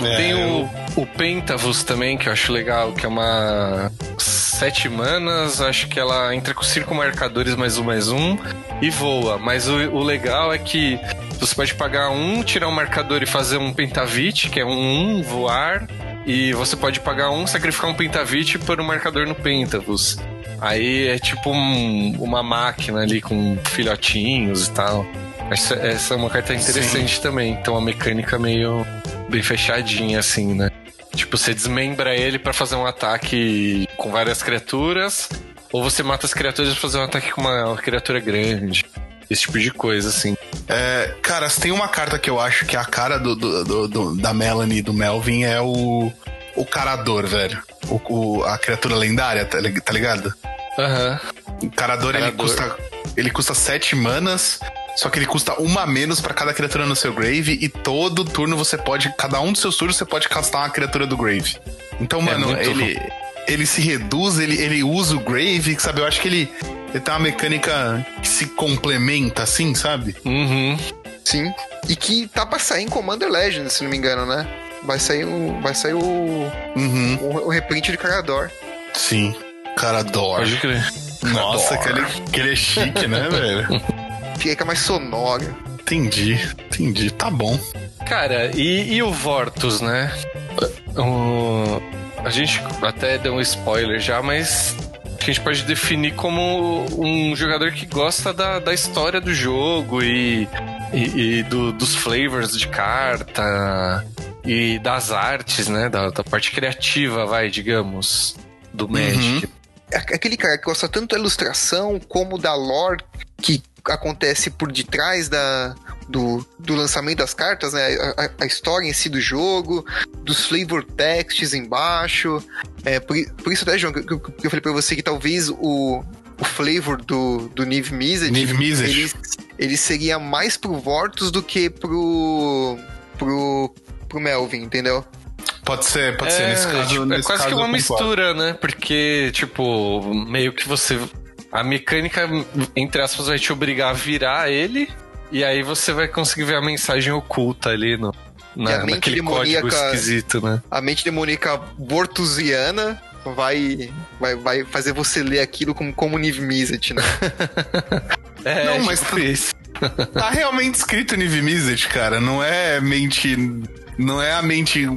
É, Tem o, o Pentavus também, que eu acho legal, que é uma sete manas, acho que ela entra com cinco marcadores mais um mais um e voa. Mas o, o legal é que você pode pagar um, tirar um marcador e fazer um Pentavite, que é um, um voar, e você pode pagar um, sacrificar um Pentavite e pôr um marcador no Pentavus. Aí é tipo um- uma máquina ali com filhotinhos e tal. Essa, essa é uma carta interessante também. Então a mecânica meio bem fechadinha, assim, né? Tipo, você desmembra ele pra fazer um ataque com várias criaturas, ou você mata as criaturas pra fazer um ataque com uma criatura grande. Esse tipo de coisa, assim. É, cara, tem uma carta que eu acho que é a cara do, do- do- do- da Melanie e do Melvin é o. O Carador, velho. O, o- a criatura lendária, tá, tá ligado? Aham. O Carador, ele Carador. custa. Ele custa 7 manas. Só que ele custa uma a menos pra cada criatura no seu grave. E todo turno você pode. Cada um dos seus turnos você pode castar uma criatura do grave. Então, mano, muito ele. Ele se reduz, ele, ele usa o grave, sabe? Eu acho que ele. Ele tem uma mecânica que se complementa, assim, sabe? Uhum. Sim. E que tá pra sair em Commander Legends, se não me engano, né? Vai sair o. Vai sair o. Uhum. o, o reprint de Carador. Sim. Carador. Pode crer. Nossa, que ele, que ele é chique, né, velho? Fica mais sonora. Entendi, entendi. Tá bom. Cara, e, e o Vortus, né? O- a gente até deu um spoiler já, mas que a gente pode definir como um jogador que gosta da, da história do jogo e, e, e do- dos flavors de carta e das artes, né? Da, da parte criativa, vai, digamos, do Magic. É Aquele cara que gosta tanto da ilustração como da lore que acontece por detrás da, do, do lançamento das cartas, né? A, a- história em si do jogo, dos flavor texts embaixo. É, por, por isso até, João, que, que- eu falei pra você que talvez o, o flavor do, do Niv Mizzet, Niv Mizzet. ele, ele seria mais pro Vortus do que pro, pro, pro Melvin, entendeu? Pode ser, pode ser. É, Nesse caso, tipo, é nesse quase caso que uma mistura, né? Porque, tipo, meio que você. A mecânica, entre aspas, vai te obrigar a virar ele, e aí você vai conseguir ver a mensagem oculta ali no, na, naquele código esquisito, né? a mente demoníaca bortusiana vai, vai, vai fazer você ler aquilo como, como Niv Mizzet, né? É, Não, mas tipo isso. Tá realmente escrito Niv Mizzet, cara. Não é mente. Não é a mente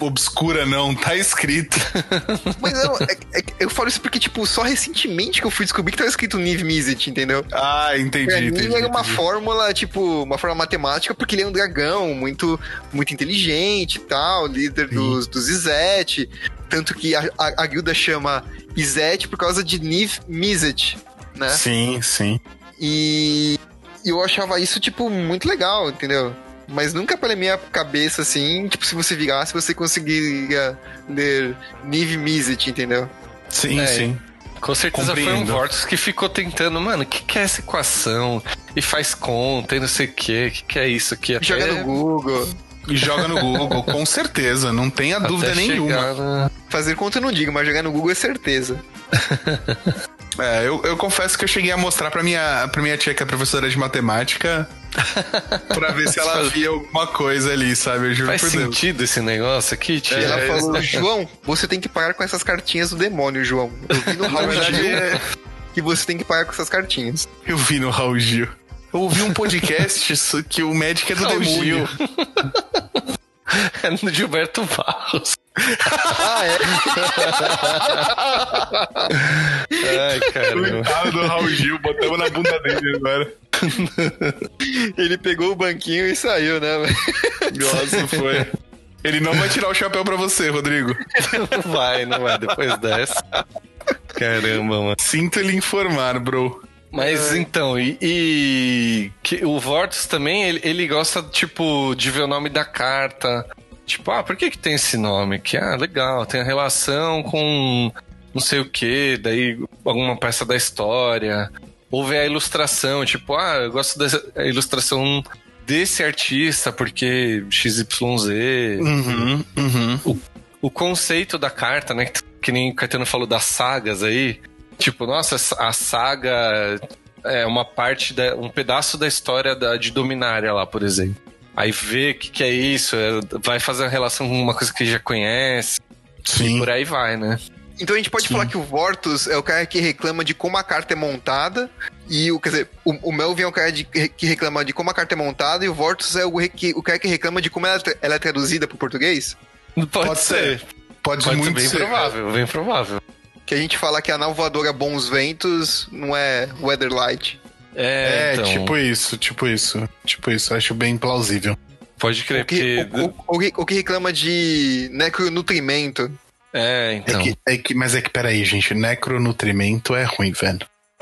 obscura, não. Tá escrito. Mas eu, é- é- eu falo isso porque, tipo, só recentemente que eu fui descobrir que tava escrito Niv Mizzet, entendeu? Ah, entendi. Pra mim entendi, era uma entendi. fórmula, tipo, uma fórmula matemática, porque ele é um dragão muito, muito inteligente e tal, líder dos, dos Izete. Tanto que a, a, a guilda chama Izete por causa de Niv Mizzet, né? Sim, sim. E e eu achava isso, tipo, muito legal, entendeu? Mas nunca pela minha cabeça, assim, tipo, se você virasse, você conseguiria ler Niv Mizzet, entendeu? Sim, É, sim. Com certeza foi um Compreendo. Vortex que ficou tentando, mano, o que, que é essa equação? E faz conta e não sei o que, o que, que é isso aqui? Até- Joga no Google. E joga no Google, com certeza. Não tenha até dúvida nenhuma. na- Fazer conta eu não digo, mas jogar no Google é certeza. É, eu, eu confesso que eu cheguei a mostrar pra minha, pra minha tia, que é professora de matemática, pra ver se ela via alguma coisa ali, sabe? Eu juro Faz por Deus. sentido esse negócio aqui, tia? E ela É, falou, João, você tem que parar com essas cartinhas do demônio, João. Eu vi no Raul Gil é- que você tem que parar com essas cartinhas. eu vi no Raul Gil. Eu ouvi um podcast que o médico é do Raul demônio. É no Gilberto Barros. Ah, é? Ai, caramba. Coitado do Raul Gil, botamos na bunda dele agora. Ele pegou o banquinho e saiu, né? velho? Nossa, foi. Ele não vai tirar o chapéu pra você, Rodrigo. Não vai, não vai, depois dessa. Caramba, mano. Sinto lhe informar, bro. Mas então, e, e que o Vortex também, ele, ele gosta, tipo, de ver o nome da carta. Tipo, ah, por que que tem esse nome aqui? Ah, legal, tem a relação com não sei o que, daí alguma peça da história. Ou ver a ilustração, tipo, ah, eu gosto da ilustração desse artista porque XYZ. Uhum, uhum. o conceito da carta, né? Que, que nem o Caetano falou das sagas aí. Tipo, nossa, a saga é uma parte, da, um pedaço da história da, de Dominária lá, por exemplo. Aí vê o que, que é isso, é- vai fazer a relação com uma coisa que já conhece, Sim. por aí vai, né? Então a gente pode Sim. falar que o Vortus é o cara que reclama de como a carta é montada. E o, quer dizer, o, o Melvin é o cara de- que reclama de como a carta é montada. E o Vortus é o, que- o cara que reclama de como ela, é ela é traduzida pro português. Pode, Pode ser. Pode, Pode ser muito bem ser. provável, bem provável. Que a gente fala que a nau voadora Bons Ventos não é Weatherlight. É, É, então, tipo isso, tipo isso. Tipo isso, acho bem plausível. pode crer, O que, porque... o, o- o que- reclama de necronutrimento. É, É então... que, é que, mas é que, peraí, gente, necronutrimento é ruim, velho.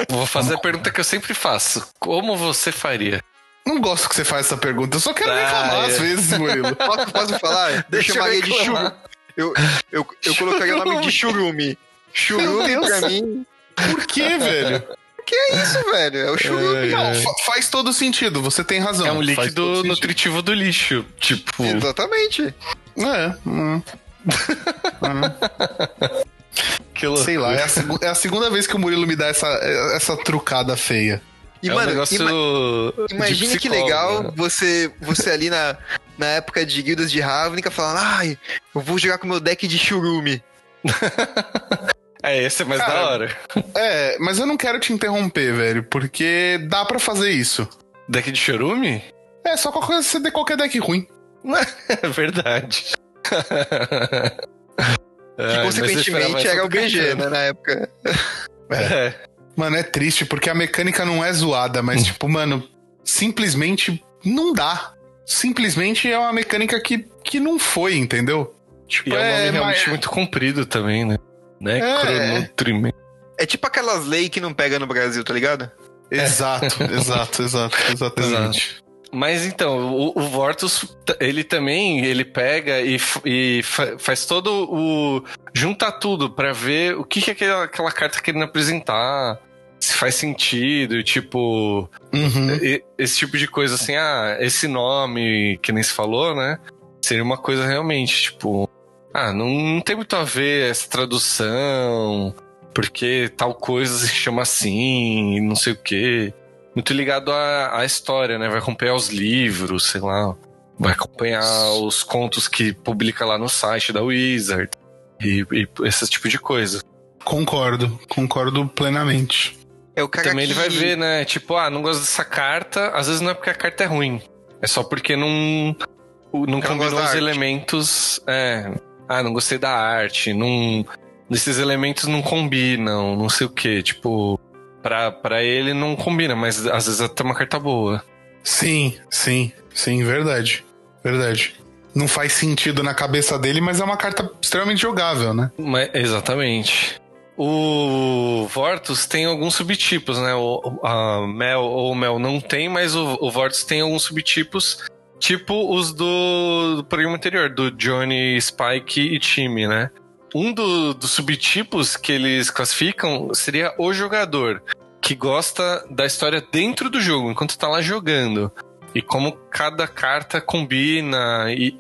Vou fazer a pergunta que eu sempre faço. Como você faria? Não gosto que você faça essa pergunta, eu só quero Ah, reclamar é. às vezes, Murilo. Posso, posso falar? Eu Deixa eu chamaria de churume. Eu, eu, eu colocaria o nome de churume. Churume pra mim. Por quê, velho? Que é isso, velho? É o churume. Não, fa- faz todo sentido, você tem razão. É um líquido nutritivo do lixo. Tipo, Exatamente. É, hum, que loucura. sei lá, é a, é a segunda vez que o Murilo me dá essa, essa trucada feia. E, é mano, um negócio ima- imagina que legal né? você, você ali na, na época de guildas de Ravnica falando, ai, eu vou jogar com meu deck de churume. É, esse é mais Cara, da hora. É, mas eu não quero te interromper, velho, porque dá pra fazer isso. Deck de chorume? É, só qualquer, você ter qualquer deck ruim. É verdade. Que consequentemente era o BG, né, na época. É. Mano, é triste porque a mecânica não é zoada, mas, tipo, mano, simplesmente não dá. Simplesmente é uma mecânica que, que não foi, entendeu? Tipo, E é um nome realmente mas- muito comprido também, né? Né? É. Cronutrimento. É tipo aquelas leis que não pega no Brasil, tá ligado? Exato, exato, exato, exatamente. Mas então, o, o Vortus, ele também, ele pega e, e fa- faz todo o... Junta tudo pra ver o que, que aquela, aquela carta tá querendo apresentar, se faz sentido, tipo... Uhum. e- esse tipo de coisa, assim, ah, esse nome que nem se falou, né? Seria uma coisa realmente, tipo... Ah, não, não tem muito a ver essa tradução, porque tal coisa se chama assim, e não sei o quê muito ligado à, à história, né? Vai acompanhar os livros, sei lá. Vai acompanhar os contos que publica lá no site da Wizard. E, e esse tipo de coisa. Concordo, concordo plenamente. É Também ele vai ver, né? Tipo, ah, não gosto dessa carta. Às vezes não é porque a carta é ruim. É só porque não. Não combinou os arte. elementos. É. Ah, não gostei da arte. Não. Esses elementos não combinam, não sei o que. Tipo, pra, pra ele não combina, mas às vezes até uma carta boa. Sim, sim, sim, verdade. Verdade. Não faz sentido na cabeça dele, mas é uma carta extremamente jogável, né? Mas- exatamente. O Vortus tem alguns subtipos, né? O, a Mel ou Mel não tem, mas o, o Vortus tem alguns subtipos, tipo os do, do programa anterior, do Johnny, Spike e time, né? Um do- dos subtipos que eles classificam seria o jogador, que gosta da história dentro do jogo, enquanto tá lá jogando. E como cada carta combina e,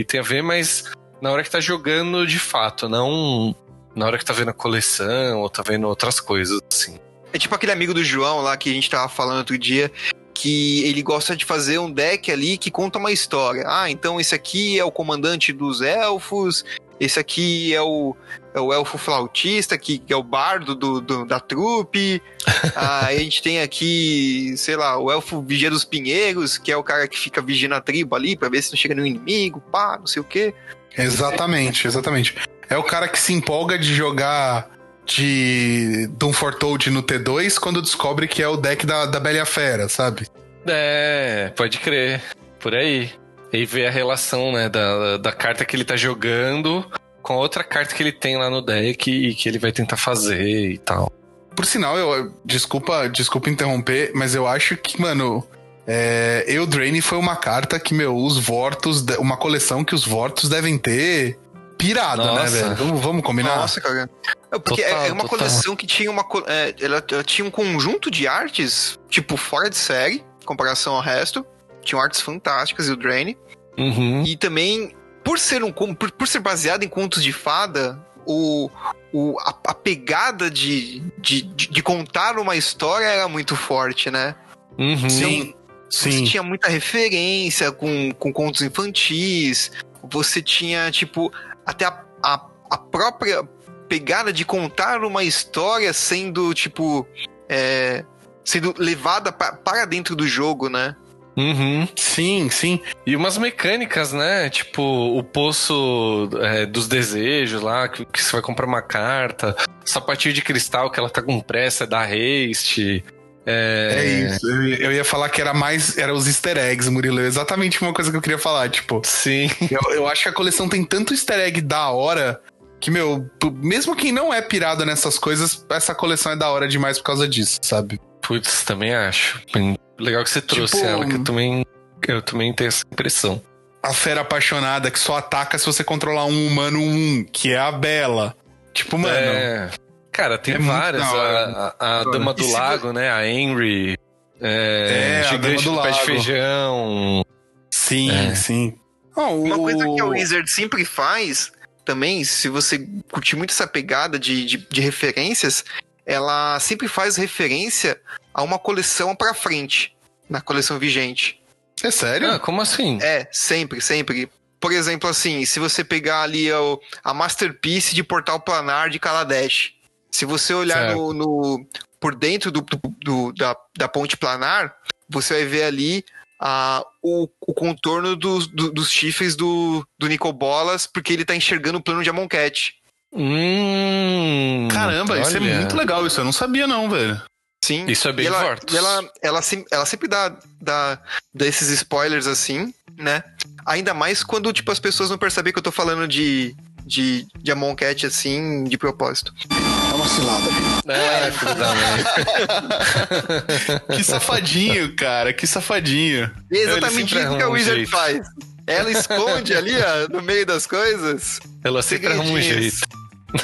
e tem a ver, mas na hora que tá jogando de fato, não na hora que tá vendo a coleção ou tá vendo outras coisas, assim. É tipo aquele amigo do João lá que a gente tava falando outro dia, que ele gosta de fazer um deck ali que conta uma história. Ah, então esse aqui é o comandante dos elfos, esse aqui é o, é o elfo flautista, que, que é o bardo do, do- da trupe. Ah, a gente tem aqui, sei lá, o elfo vigia dos pinheiros, que é o cara que fica vigiando a tribo ali pra ver se não chega nenhum inimigo, pá, não sei o quê. Exatamente, exatamente. É o cara que se empolga de jogar de Doom Foretold no T2 quando descobre que é o deck da, da Bela Fera, sabe? É, pode crer. Por aí. E ver a relação, né, da, da carta que ele tá jogando com a outra carta que ele tem lá no deck e que ele vai tentar fazer e tal. Por sinal, eu desculpa, desculpa interromper, mas eu acho que, mano, é, Eldraine foi uma carta que, meu, os Vortos, uma coleção que os Vortos devem ter pirado, né, Nossa. velho? Vamos, vamos combinar? Nossa, cara. É porque Total, é é uma total. coleção que tinha uma. é, ela, ela tinha um conjunto de artes, tipo, fora de série, em comparação ao resto. Tinham artes fantásticas e o Drain. Uhum. E também, por ser um por, por ser baseado em contos de fada, o, o, a, a pegada de, de, de, de contar uma história era muito forte, né? Uhum. Sim, Você sim. tinha muita referência com, com contos infantis. Você tinha, tipo, até a, a, a própria pegada de contar uma história sendo, tipo, é, sendo levada pa- para dentro do jogo, né? Uhum. Sim, sim. E umas mecânicas, né? Tipo, o poço é, dos desejos lá, que, que você vai comprar uma carta. Sapatinho de cristal que ela tá com pressa, dá haste. É, É, isso. Eu, ia- falar que era mais. Era os easter eggs, Murilo. É Exatamente uma coisa que eu queria falar. Tipo, Sim. eu, eu acho que a coleção tem tanto easter egg da hora que, meu, mesmo quem não é pirado nessas coisas, essa coleção é da hora demais por causa disso, sabe? Putz, também acho. Legal que você trouxe Tipo, ela, que eu também, eu também tenho essa impressão. A fera apaixonada que só ataca se você controlar um humano um, que é a Bela. Tipo, mano. É. Cara, tem é várias. A, a- a Dama E do se Lago, né? A Henry. É, É, a Gigante Dama do do Pé de. Feijão. Sim, É. sim. Ó, Uma o- coisa que a Wizard sempre faz, também, se você curtir muito essa pegada de, de, de referências, ela sempre faz referência a uma coleção pra frente, na coleção vigente. É sério? Ah, como assim? É, sempre, sempre. Por exemplo, assim, se você pegar ali o, a Masterpiece de Portal Planar de Kaladesh, se você olhar no, no- por dentro do, do- do- da, da ponte planar, você vai ver ali ah, o, o contorno dos, do- dos chifres do, do Nicobolas, porque ele tá enxergando o plano de Amonkhet. Hum, Caramba, isso é olha. muito legal, isso eu não sabia não, velho. Sim. Isso é bem e ela, forte. ela, ela, ela sempre dá, dá desses spoilers assim, né? Ainda mais quando, tipo, as pessoas não percebem que eu tô falando de, de, de Amon Cat, assim, de propósito. É, filho da mãe. Que safadinho, cara, que safadinho. É exatamente isso que a Wizard jeito. faz. Ela esconde ali, ó, no meio das coisas. Ela sempre arruma um jeito.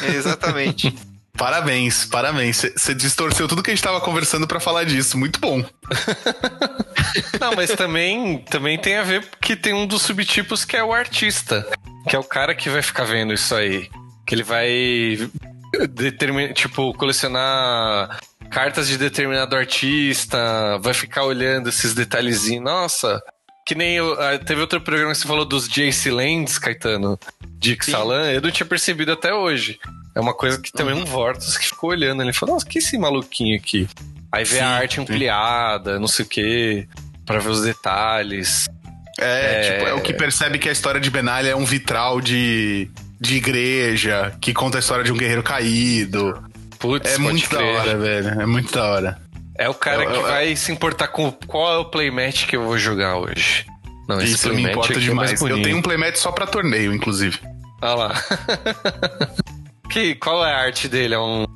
É, exatamente. Parabéns, parabéns. Você distorceu tudo que a gente tava conversando pra falar disso. Muito bom. Não, mas também, também tem a ver que tem um dos subtipos que é o artista. Que é o cara que vai ficar vendo isso aí. Que ele vai determinar, tipo, colecionar cartas de determinado artista, vai ficar olhando esses detalhezinhos. Nossa, que nem o- ah, teve outro programa que você falou dos JC Lands, Caetano, de Xalan, eu não tinha percebido até hoje. É uma coisa que também um Vortus que ficou olhando. Ele falou, nossa, que esse maluquinho aqui? Aí vê Sim, a arte sim. ampliada, não sei o quê, pra ver os detalhes. É, É. tipo, é o que percebe que a história de Benalha é um vitral de, de igreja, que conta a história de um guerreiro caído. Putz, É muito da crer. hora, velho. É muito da hora. É o cara Eu- que eu- vai se importar com qual é o playmatch que eu vou jogar hoje. Não, esse Isso me playmatch importa é mais demais. Eu bonito. tenho um playmat só pra torneio, inclusive. Olha lá. que, qual é a arte dele? É um.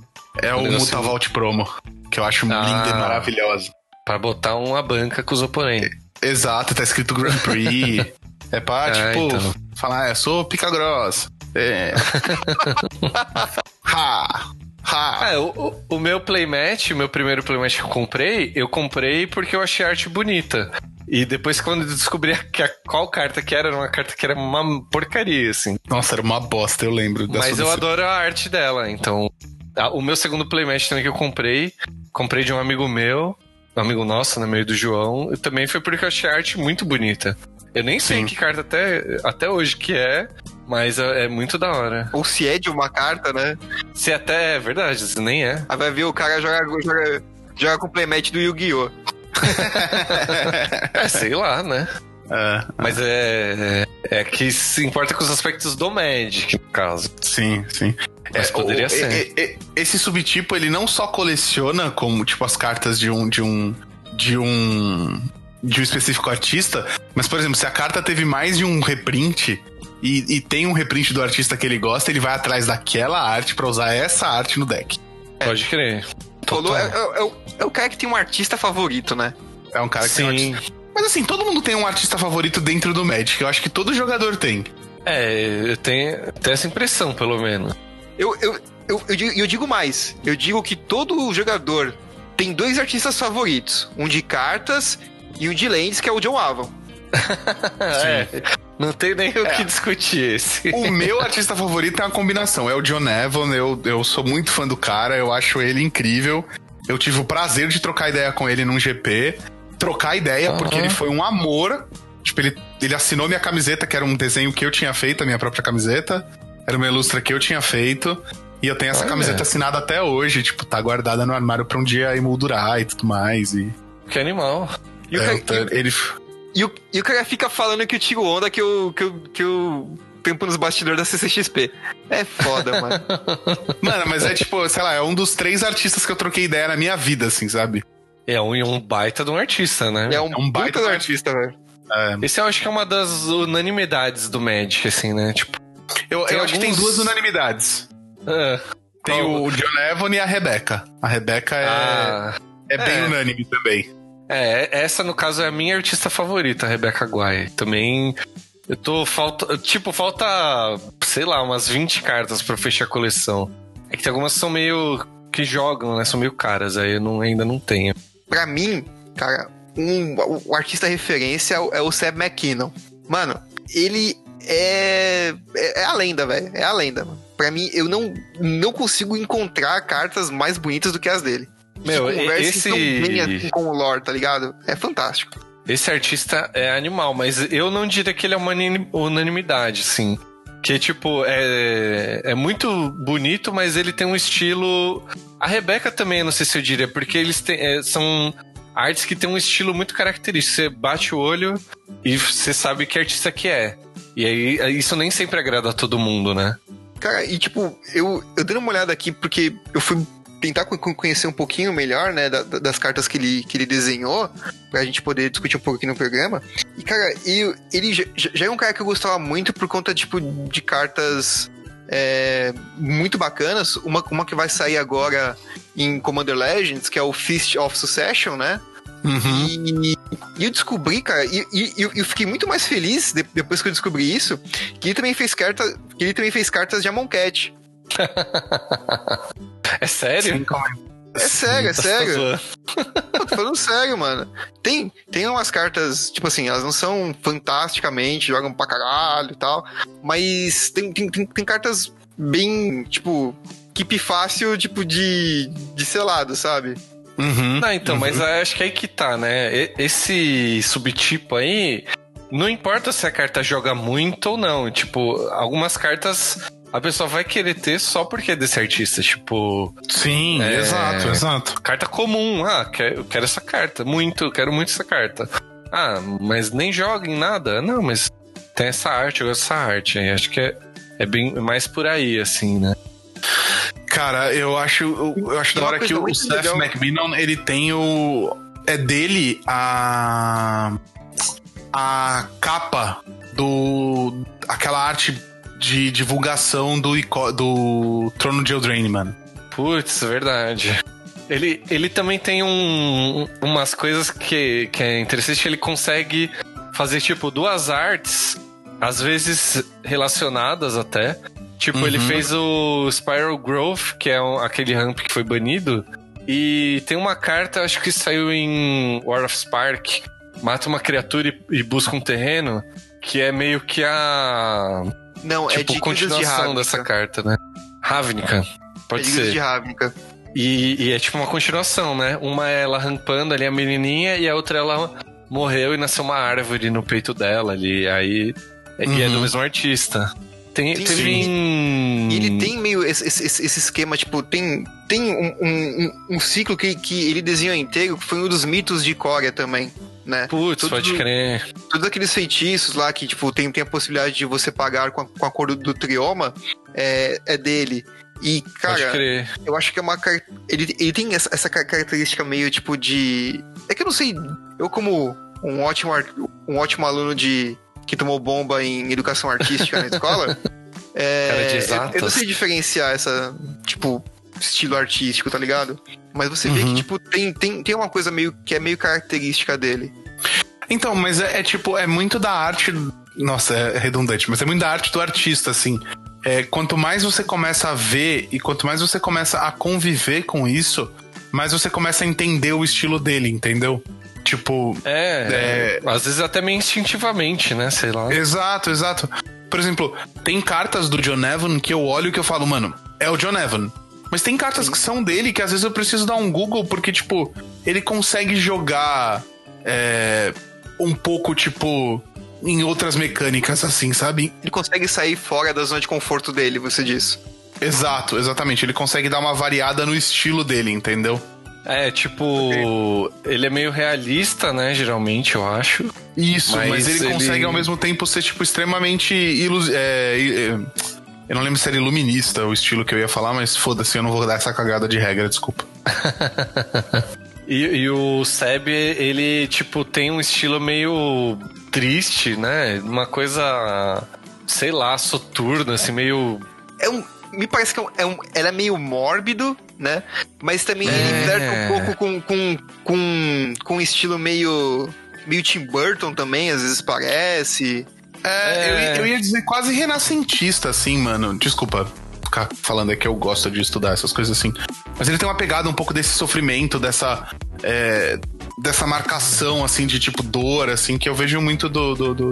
É o negócio- Mutavault Promo, que eu acho Ah. linda e maravilhosa. Pra botar uma banca com os oponentes. Exato, tá escrito Grand Prix. é pra, Ah, tipo, então. falar, "Ah, eu sou pica grossa. É. ha! Ha! Ah, o, o- meu playmatch, o meu primeiro playmatch que eu comprei, eu comprei porque eu achei a arte bonita. E depois, quando eu descobri que a, qual carta que era, era uma carta que era uma porcaria, assim. Nossa, era uma bosta, eu lembro. dessa Mas eu adoro a arte dela, então. o meu segundo playmatch também que eu comprei, comprei de um amigo meu, amigo nosso, né, meio do João, e também foi porque eu achei a arte muito bonita. Eu nem sei Sim. que carta até, até hoje que é, mas é, é muito da hora. Ou se é de uma carta, né? Se até é verdade, se nem é. Aí vai ver o cara joga, joga, joga com o do Yu-Gi-Oh! É, sei lá, né? É, Mas é, é, é que se importa com os aspectos do Magic, no caso. sim, sim. Mas É, poderia o- ser. e- e- Esse subtipo, ele não só coleciona como, tipo, as cartas de um. de um. de um. de um específico artista, mas, por exemplo, se a carta teve mais de um reprint. E, e tem um reprint do artista que ele gosta, ele vai atrás daquela arte pra usar essa arte no deck. Pode crer. É, é- é o- é o cara que tem um artista favorito, né? É um cara que tem um Sim. artista. Mas assim, todo mundo tem um artista favorito dentro do Magic. Eu acho que todo jogador tem. É, eu tenho, tenho essa impressão, pelo menos. Eu, eu, eu, eu, digo, eu digo mais. Eu digo que todo jogador tem dois artistas favoritos. Um de cartas e um de lentes, que é o John Avon. É, não tem nem o que discutir esse. O meu artista favorito é uma combinação. É o John Evan. Eu, eu sou muito fã do cara. Eu acho ele incrível. Eu tive o prazer de trocar ideia com ele num GP. Trocar ideia, porque Aham. ele foi um amor. Tipo, ele, ele assinou minha camiseta, que era um desenho que eu tinha feito, a minha própria camiseta. Era uma ilustra que eu tinha feito. E eu tenho essa Olha. camiseta assinada até hoje. Tipo, tá guardada no armário pra um dia emoldurar e tudo mais. E, Que animal. E o, é, cara, eu- ele, e, o, e o cara fica falando que eu tiro onda que eu, que eu, que eu tempo nos bastidores da CCXP. É foda, mano. Mano, mas é tipo, sei lá, é um dos três artistas que eu troquei ideia na minha vida, assim, sabe? É um, um baita de um artista, né? É um, É um baita do do artista, velho. É, Esse eu acho que é uma das unanimidades do Magic, assim, né? Tipo, eu, eu acho que tem alguns- duas unanimidades. ah, Tem qual- o John Evan e a Rebeca. A Rebeca é, Ah, é bem é. unânime também. é, essa no caso é a minha artista favorita, a Rebecca Guay. Também eu tô falta, tipo, falta, sei lá, umas 20 cartas pra fechar a coleção. É que tem algumas que são meio que jogam, né? São meio caras, aí eu não, ainda não tenho. Pra mim, cara, um, o, artista referência é o, é Seb McKinnon. Mano, ele é, é, é a lenda, velho. É a lenda, mano. Pra mim, eu não, não consigo encontrar cartas mais bonitas do que as dele. Meu, esse- assim com o lore, tá ligado? É fantástico. Esse artista é animal, mas eu não diria que ele é uma unani- unanimidade, assim. Que, tipo, é, é muito bonito, mas ele tem um estilo. A Rebeca também, não sei se eu diria, porque eles têm, é, são artes que têm um estilo muito característico. Você bate o olho e você sabe que artista que é. E aí, isso nem sempre agrada a todo mundo, né? Cara, e tipo, eu, eu dei uma olhada aqui porque eu fui tentar co- co- conhecer um pouquinho melhor, né, da- da- das cartas que ele, que ele desenhou, pra gente poder discutir um pouco aqui no programa. E, cara, eu, ele já, já é um cara que eu gostava muito por conta, tipo, de cartas é, muito bacanas. Uma, uma que vai sair agora em Commander Legends, que é o Fist of Succession, né? Uhum. E, e eu descobri, cara, e, e- eu, eu fiquei muito mais feliz de- depois que eu descobri isso, que ele também fez carta, que ele também fez cartas de Amonkhet. É sério? É sério, é Tá sério. Pô, tô falando sério, mano. Tem, tem umas cartas, tipo assim, elas não são fantasticamente, jogam pra caralho e tal, mas tem, tem, tem, tem cartas bem, tipo, keep fácil, tipo, de, de selado, sabe? Uhum. Não, então, mas acho que aí que tá, né? Esse subtipo aí, não importa se a carta joga muito ou não. Tipo, algumas cartas a pessoa vai querer ter só porque é desse artista. Tipo, Sim, É. exato, exato. carta comum. Ah, eu quero essa carta. Muito, eu quero muito essa carta. Ah, mas nem joga em nada. Não, mas tem essa arte, eu gosto dessa arte. Aí acho que é, é bem mais por aí, assim, né? Cara, eu acho, eu, eu acho da hora que o Seth. MacMillan, ele tem o... É dele a... A capa do... Aquela arte de divulgação do, do Trono de Eldraine, mano. Putz, verdade. Ele, ele também tem um, umas coisas que, que é interessante. Ele consegue fazer, tipo, duas artes, às vezes relacionadas até. Tipo, ele fez o Spiral Growth, que é um- aquele ramp que foi banido. E tem uma carta, acho que saiu em War of Spark. Mata uma criatura e, e busca um terreno. Que é meio que a. Não, é Tipo, Guildas de continuação dessa carta, né? Ravnica. Pode é ser. de Ravnica. E, e é tipo uma continuação, né? Uma é ela rampando ali a menininha e a outra ela morreu e nasceu uma árvore no peito dela ali. Aí. E é do Uhum. mesmo artista. Tem, Sim, teve em. E ele tem meio esse, esse- esse- esquema, tipo, tem, tem um, um- um- ciclo que, que ele desenhou inteiro, que foi um dos mitos de Coria também, né? Putz, Tudo- pode crer. Todos aqueles feitiços lá que, tipo, tem, tem a possibilidade de você pagar com a, com a cor do, do trioma, é, é dele. E, pode cara, crer. eu acho que é uma ele, ele tem essa, essa car- característica meio, tipo, de... É que eu não sei, eu como um ótimo, um ótimo aluno de... que tomou bomba em educação artística na escola... É, eu- eu, não sei diferenciar essa, tipo, estilo artístico, tá ligado? Mas você vê Uhum. que, tipo, tem, tem, tem uma coisa meio que é meio característica dele. Então, mas é, é tipo, é muito da arte. Nossa, é redundante, mas é muito da arte do artista, assim. É, quanto mais você começa a ver e quanto mais você começa a conviver com isso, mais você começa a entender o estilo dele, entendeu? Tipo, É, às vezes até meio instintivamente, né? Sei lá. Exato, exato. Por exemplo, tem cartas do John Evan que eu olho e que eu falo, mano, é o John Evan. Mas tem cartas que são dele que às vezes eu preciso dar um Google porque, tipo, ele consegue jogar é, um pouco, tipo, em outras mecânicas, assim, sabe? Ele consegue sair fora da zona de conforto dele, você diz. Exato, exatamente. Ele consegue dar uma variada no estilo dele, entendeu? É, tipo, ele é meio realista, né? Geralmente, eu acho. Isso, mas, Mas ele, ele- consegue ao mesmo tempo ser, tipo, extremamente. Ilus... é, é, eu não lembro se era iluminista o estilo que eu ia falar, mas foda-se, eu não vou dar essa cagada de regra, desculpa. E, e o Seb, ele, tipo, tem um estilo meio triste, né? Uma coisa, sei lá, soturna, assim, meio. É um. Me parece que é um, é um- ela é meio mórbido, né? Mas também É. ele flerta um pouco com, com, com, com um estilo meio. meio Tim Burton também, às vezes parece. É, É. Eu, ia- eu ia dizer quase renascentista, assim, mano. Desculpa ficar falando é que eu gosto de estudar essas coisas assim. Mas ele tem uma pegada um pouco desse sofrimento, dessa. é, dessa marcação, assim, de tipo dor, assim, que eu vejo muito do, do, do,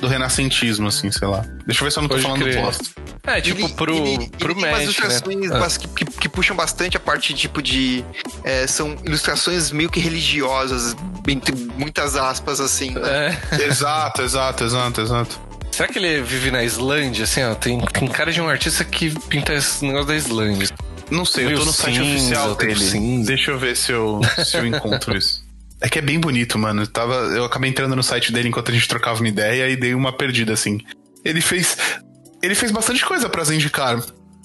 do renascentismo, assim, sei lá. Deixa eu ver se eu não tô Pode falando crer. bosta. É, tipo, Ele- pro, ele- pro ele tem umas Magic, né? ilustrações Ah. bas- que, que- que puxam bastante a parte tipo de. é, são ilustrações meio que religiosas, entre muitas aspas, assim, né? É. exato, exato, exato, exato. Será que ele vive na Islândia, assim, ó? Tem, tem cara de um artista que pinta esse negócio da Islândia. Não sei, eu tô no site cinza, oficial dele. cinza. Deixa eu ver se eu, se eu encontro isso. É que é bem bonito, mano. Eu, tava, eu acabei entrando no site dele enquanto a gente trocava uma ideia e dei uma perdida, assim. Ele fez ele fez bastante coisa pra Zendikar.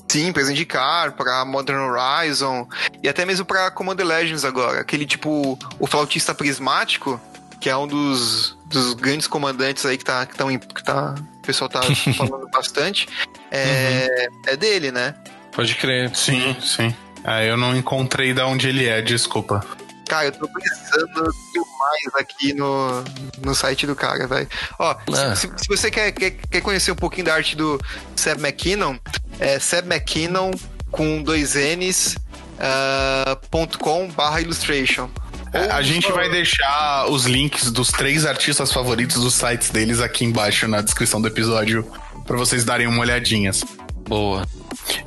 Sim, pra Zendikar, pra Modern Horizon e até mesmo pra Commander Legends agora. Aquele tipo, o flautista prismático, que é um dos, dos grandes comandantes aí que tá, que, tão, que tá, o pessoal tá falando bastante, é, é dele, né? Pode crer. Sim, sim. Ah, eu não encontrei de onde ele é, desculpa. Cara, eu tô pensando demais aqui no, no site do cara, velho. Ó, Ah. se, se você quer, quer, quer conhecer um pouquinho da arte do Seb McKinnon, é Seb McKinnon com dois N's ah, ponto com barra illustration. É, a gente vai deixar os links dos três artistas favoritos dos sites deles aqui embaixo na descrição do episódio pra vocês darem uma olhadinha. Boa.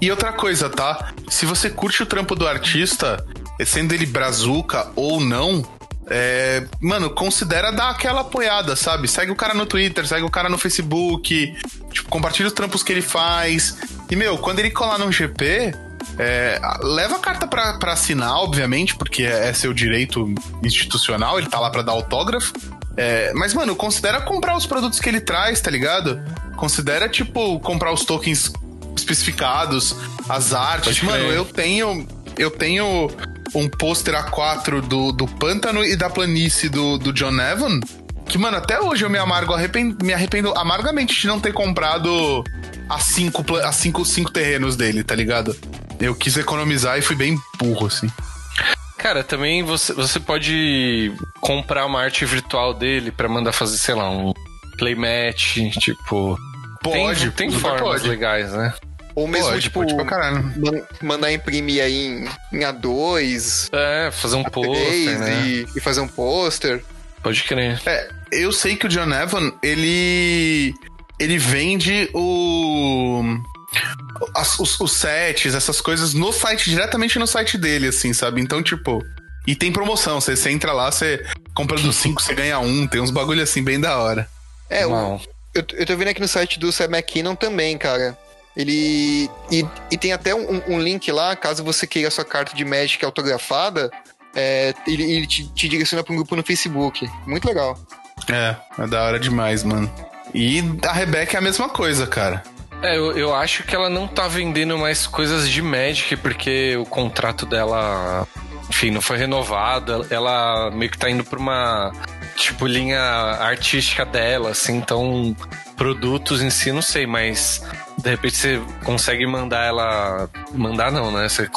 E outra coisa, tá? Se você curte o trampo do artista, sendo ele brazuca ou não, é, mano, considera dar aquela apoiada, sabe? Segue o cara no Twitter, segue o cara no Facebook, tipo, compartilha os trampos que ele faz. E, meu, quando ele colar num GP, é, leva a carta pra, pra assinar, obviamente, porque é, é seu direito institucional, ele tá lá pra dar autógrafo. É, mas, mano, considera comprar os produtos que ele traz, tá ligado? Considera, tipo, comprar os tokens especificados, as artes. Pode Mano, crer. eu tenho. Eu tenho um pôster A4 do, do Pântano e da Planície do, do John Evan. Que, mano, até hoje eu me amargo, arrepen- me arrependo amargamente de não ter comprado as cinco, as cinco, cinco terrenos dele, tá ligado? Eu quis economizar e fui bem burro, assim. Cara, também você, você pode comprar uma arte virtual dele pra mandar fazer, sei lá, um playmatch, tipo. Pode, tem, tem formas pode. legais, né? Ou mesmo, pode, tipo, pode man- mandar imprimir aí em, em A2, É, fazer um A3 pôster, né? e, e fazer um pôster. Pode crer. É, eu sei que o John Evan, ele. Ele vende o. as- os, os sets, essas coisas no site, diretamente no site dele, assim, sabe? Então, tipo. E tem promoção, você, você entra lá, você compra dos cinco, você ganha um, tem uns bagulho assim bem da hora. É, Não. eu, eu tô vendo aqui no site do Sam McKinnon também, cara. Ele. E, e tem até um, um link lá, caso você queira a sua carta de Magic autografada. é, ele ele te, te direciona pra um grupo no Facebook. Muito legal. É, é da hora demais, mano. E a Rebeca é a mesma coisa, cara. É, eu, eu acho que ela não tá vendendo mais coisas de Magic porque o contrato dela, enfim, não foi renovado. Ela meio que tá indo pra uma, tipo, linha artística dela, assim, então produtos em si, não sei, mas de repente você consegue mandar ela. Mandar não, né? Você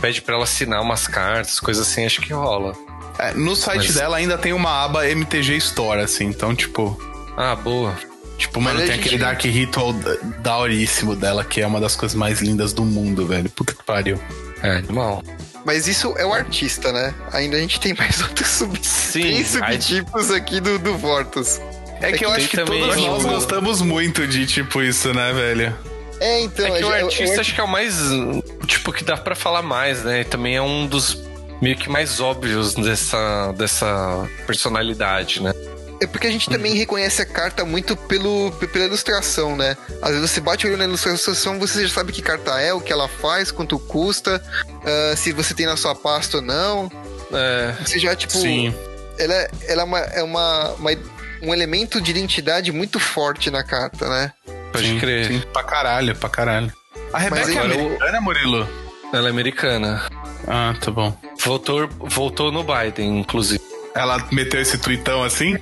pede pra ela assinar umas cartas, coisas assim, acho que rola. É, no site Mas- dela ainda tem uma aba MTG Store, assim, então, tipo. Ah, boa. Tipo, mano, Mas a tem gente- aquele Dark Ritual da- daoríssimo dela, que é uma das coisas mais lindas do mundo, velho. Puta que pariu. É, animal. Mas isso é o artista, né? Ainda a gente tem mais outros sub Sim, três aí- subtipos aqui do, do Vortus. É que eu acho que também todos o- nós gostamos muito de, tipo, isso, né, velho? É, então. É que o é- é- artista é- acho que é o mais. Tipo, que dá pra falar mais, né? E também é um dos meio que mais óbvios dessa, dessa personalidade, né? É porque a gente também reconhece a carta muito pelo, pela ilustração, né? Às vezes você bate o olho na ilustração, você já sabe que carta é, o que ela faz, quanto custa, ah, se você tem na sua pasta ou não. É, Você já, tipo. Sim. Ela, é- ela é, uma, é uma, uma- um elemento de identidade muito forte na carta, né? pode sim, crer. Sim, pra caralho, pra caralho. A Rebeca é americana, Murilo? Ela é americana. Ah, tá bom. Voltou, voltou no Biden, inclusive. Ela meteu esse tweetão assim?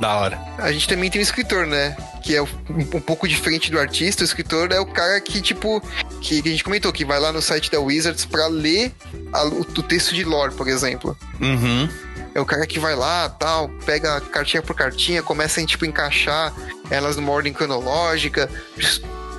Da hora. A gente também tem um escritor, né? Que é um, um pouco diferente do artista. O escritor é o cara que, tipo, que, que a gente comentou, que vai lá no site da Wizards pra ler a- o, o texto de lore, por exemplo. Uhum. É o cara que vai lá, tal, pega cartinha por cartinha, começa a, tipo, encaixar elas numa ordem cronológica,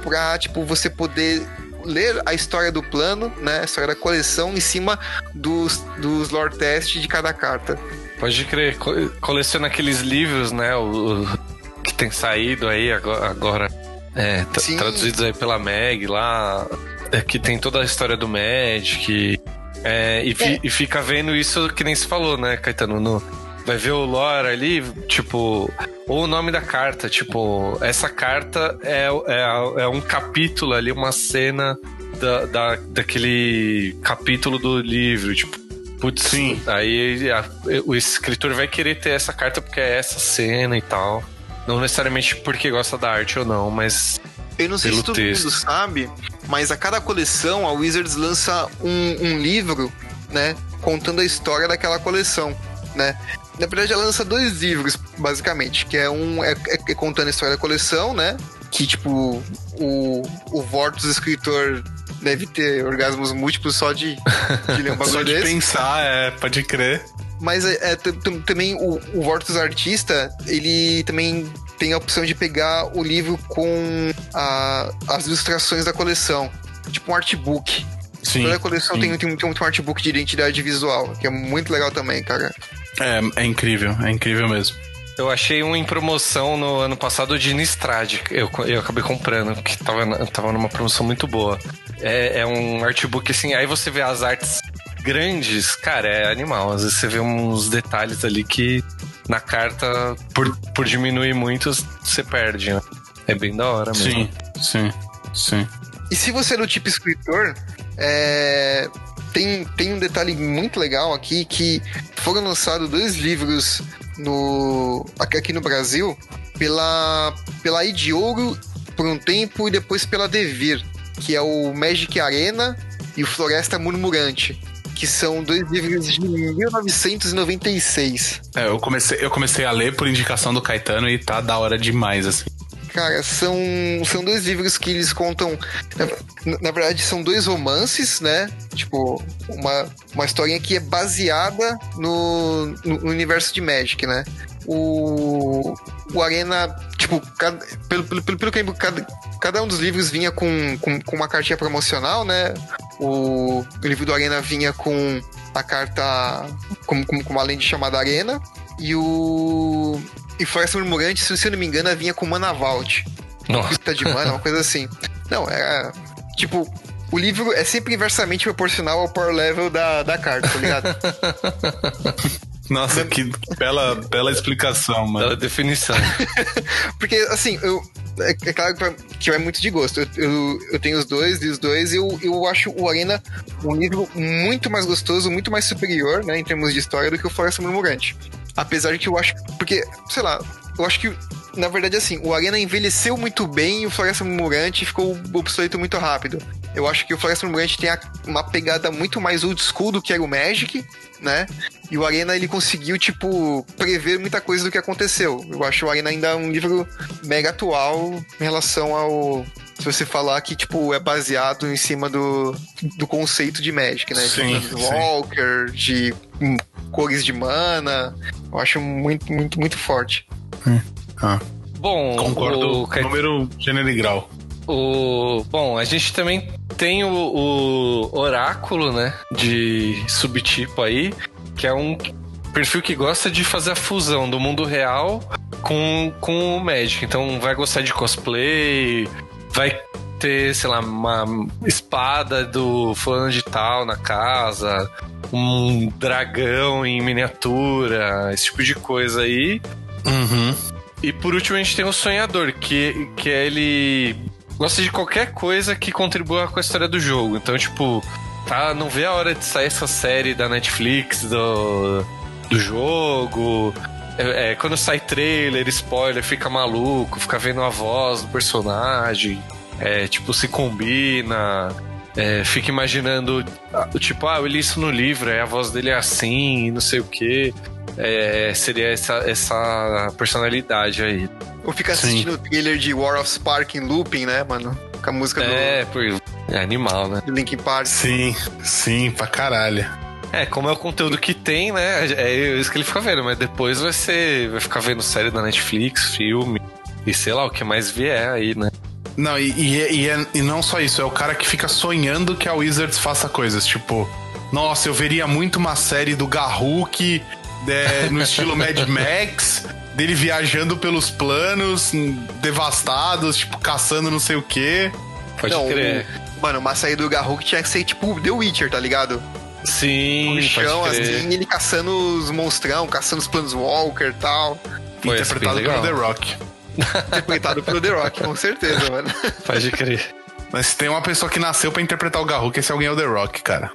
pra, tipo, você poder ler a história do plano, né? A história da coleção em cima dos, dos lore test de cada carta. Pode crer. Co- coleciona aqueles livros, né? O, o- que tem saído aí agora. é, traduzidos aí pela Meg lá. é, que tem toda a história do Magic. é, e, fi- e fica vendo isso que nem se falou, né, Caetano? No, vai ver o lore ali, tipo. Ou o nome da carta, tipo, essa carta é, é, é um capítulo ali, uma cena da, da, daquele capítulo do livro, tipo. Putz, Sim. aí a- o escritor vai querer ter essa carta porque é essa cena e tal. Não necessariamente porque gosta da arte ou não, mas Eu não sei se todo texto. mundo sabe, mas a cada coleção a Wizards lança um, um livro, né? Contando a história daquela coleção, né? Na verdade, ela lança dois livros, basicamente, que é um é, é- é contando a história da coleção, né? Que tipo, o, o Vortus escritor deve ter orgasmos múltiplos só de, de ler um bagulho Só de desse. pensar, é, pode crer. Mas é, é, também o, o Vortus Artista, ele também tem a opção de pegar o livro com a- as ilustrações da coleção. Tipo um artbook. Sim. Toda a coleção sim. tem, tem, tem um artbook de identidade visual, que é muito legal também, cara. É, é incrível, é incrível mesmo. Eu achei um em promoção no ano passado de Nistrad. Eu, eu acabei comprando, que tava, tava numa promoção muito boa. É, é um artbook assim, aí você vê as artes grandes, cara, é animal. Às vezes você vê uns detalhes ali que na carta, por, por diminuir muito, você perde, né? É bem da hora mesmo. Sim, sim, sim. E se você é do tipo escritor, é, tem, tem um detalhe muito legal aqui que foram lançados dois livros no, aqui, aqui no Brasil pela, pela Idiouro por um tempo e depois pela Devir, que é o Magic Arena e o Floresta Murmurante, que são dois livros de 1996. É, eu comecei, eu comecei a ler por indicação do Caetano e tá da hora demais, assim. Cara, são, são dois livros que eles contam. Na, na verdade, são dois romances, né? Tipo, uma, uma historinha que é baseada no, no universo de Magic, né? O, o Arena, tipo, cada, pelo, pelo, pelo, pelo que eu lembro, cada, cada um dos livros vinha com, com, com uma cartinha promocional, né? O, o livro do Arena vinha com a carta com, com, com uma lente chamada Arena. E o. E Floresta Murmurante, se eu não me engano, vinha com Mana Vault. Nossa. Pista de mana, uma coisa assim. Não, é. Tipo, o livro é sempre inversamente proporcional ao power level da, da carta, tá ligado? Nossa, que bela, bela explicação, Bela mano. definição. Porque, assim, eu. É, é claro que vai- vai muito de gosto. Eu, eu, eu tenho os dois, li os dois, e eu, eu acho o Arena um livro muito mais gostoso, muito mais superior, né, em termos de história, do que o Floresta Murmurante. Apesar de que eu acho. Porque, sei lá, eu acho que. Na verdade, assim, o Arena envelheceu muito bem e o Floresta Murmurante ficou obsoleto muito rápido. Eu acho que o Floresta Murmurante tem uma pegada muito mais old school do que era o Magic, né? E o Arena, ele conseguiu, tipo, prever muita coisa do que aconteceu. Eu acho o Arena ainda um livro mega atual em relação ao. Se você falar que, tipo, é baseado em cima do, do conceito de Magic, né? Sim, de sim. Walker, de hum, cores de mana. Eu acho muito, muito, muito forte. Ah, Bom, concordo. o, Caet- Número, gênero e grau. O, bom, a gente também tem o, o oráculo, né? De subtipo aí, que é um perfil que gosta de fazer a fusão do mundo real com, com o Magic. Então vai gostar de cosplay, vai ter, sei lá, uma espada do fulano de tal na casa, um dragão em miniatura, esse tipo de coisa aí. Uhum. E por último a gente tem o sonhador, que, que é ele gosta de qualquer coisa que contribua com a história do jogo. Então, tipo, tá, não vê a hora de sair essa série da Netflix do, do jogo. É, é, quando sai trailer, spoiler, fica maluco, fica vendo a voz do personagem. É, tipo, se combina. É, fica imaginando, tipo, ah, eu li isso no livro, aí a voz dele é assim, não sei o que. É, seria essa, essa personalidade aí. Ou fica Sim. assistindo o trailer de War of Spark em looping, né, mano? Com a música É, por, é animal, né? do, do Linkin Park. Sim, sim, pra caralho. É, como é o conteúdo que tem, né? É isso que ele fica vendo, mas depois vai ser. Vai ficar vendo série da Netflix, filme. E sei lá, o que mais vier aí, né? Não, e, e, é- e é- e não só isso, é o cara que fica sonhando que a Wizards faça coisas, tipo, nossa, eu veria muito uma série do Garruk é, no estilo Mad Max, dele viajando pelos planos, devastados, tipo, caçando não sei o quê. Pode Não, crer. o- Mano, uma saída do Garruk tinha que ser tipo The Witcher, tá ligado? Sim, No chão, pode crer. assim, ele caçando os monstrão, caçando os Planeswalker e tal. Ser interpretado bem pelo. The Rock. Interpretado pelo The Rock, com certeza, mano. Pode crer. Mas se tem uma pessoa que nasceu pra interpretar o Garruk, esse alguém é o The Rock, cara.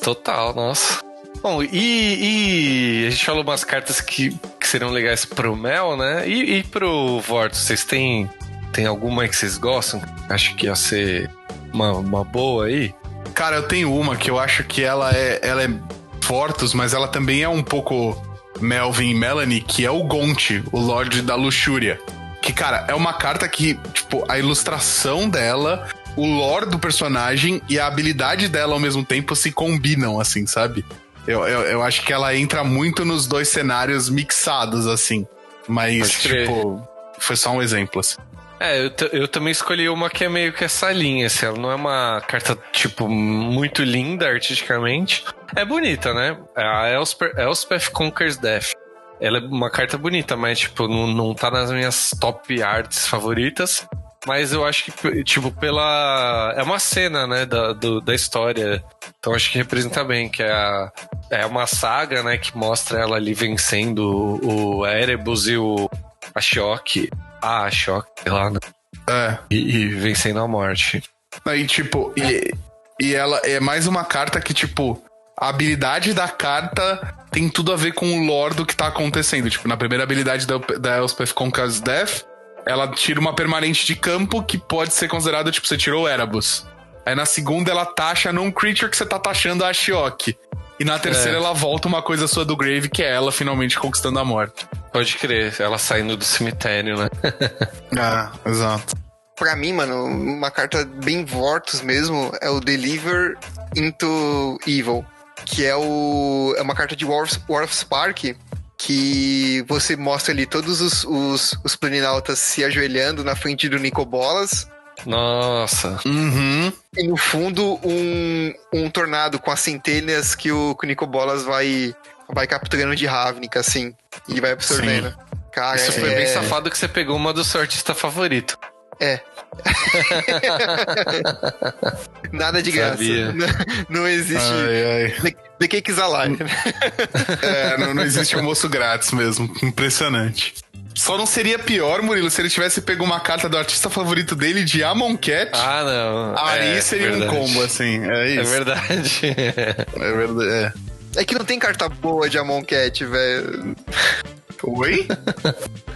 Total, nossa. Bom, e, e a gente falou umas cartas que, que seriam legais pro Mel, né? E, e pro Vortus, vocês têm, Tem alguma que vocês gostam? Acho que ia ser uma, uma boa aí. Cara, eu tenho uma que eu acho que ela é, ela é Fortus, mas ela também é um pouco Melvin e Melanie, que é o Gonte, o Lorde da Luxúria. Que, cara, é uma carta que, tipo, a ilustração dela, o lore do personagem e a habilidade dela ao mesmo tempo se combinam, assim, sabe? Eu, eu, eu acho que ela entra muito nos dois cenários mixados, assim. Mas, tipo, foi só um exemplo, assim. É, eu, eu também escolhi uma que é meio que essa linha, assim, ela não é uma carta, tipo, muito linda artisticamente. É bonita, né? É a Elsper, Elspeth Conquers Death. Ela é uma carta bonita, mas, tipo, não, não tá nas minhas top arts favoritas. Mas eu acho que, tipo, pela. É uma cena, né, da, do- da história. Então acho que representa bem, que é, a, é uma saga, né, que mostra ela ali vencendo o, Erebus e o Ashok. Ah, Ashok, sei lá, né? É. E, e vencendo a morte. Aí, tipo, e, e ela é mais uma carta que, tipo, a habilidade da carta tem tudo a ver com o lore do que tá acontecendo. Tipo, na primeira habilidade da, da Elspeth Conquers Death, ela tira uma permanente de campo que pode ser considerada, tipo, você tirou o Erebus. Aí na segunda ela taxa num creature que você tá taxando a Ashioki. E na terceira É. ela volta uma coisa sua do Grave, que é ela finalmente conquistando a morte. Pode crer, ela saindo do cemitério, né? Ah, exato. Pra mim, mano, uma carta bem Vortus mesmo é o Deliver into Evil, que é o é uma carta de War of, War of Spark que você mostra ali todos os, os, os planinautas se ajoelhando na frente do Nicobolas Nossa. Uhum. e no fundo um, um tornado com as centelhas que o, que o Nicobolas vai, vai capturando de Ravnica, assim, e vai absorvendo. Cara, Isso foi é... bem safado que você pegou uma do seu artista favorito. É. Nada de graça. Não, não existe. Ai, ai. The, the Cake's Alive. É, não, não existe almoço grátis mesmo. Impressionante. Só não seria pior, Murilo, se ele tivesse pego uma carta do artista favorito dele de Amon Cat. Ah, não. aí É, seria verdade. um combo, assim. É É isso. verdade. É verdade. É. É que não tem carta boa de Amon Cat, velho. Oi?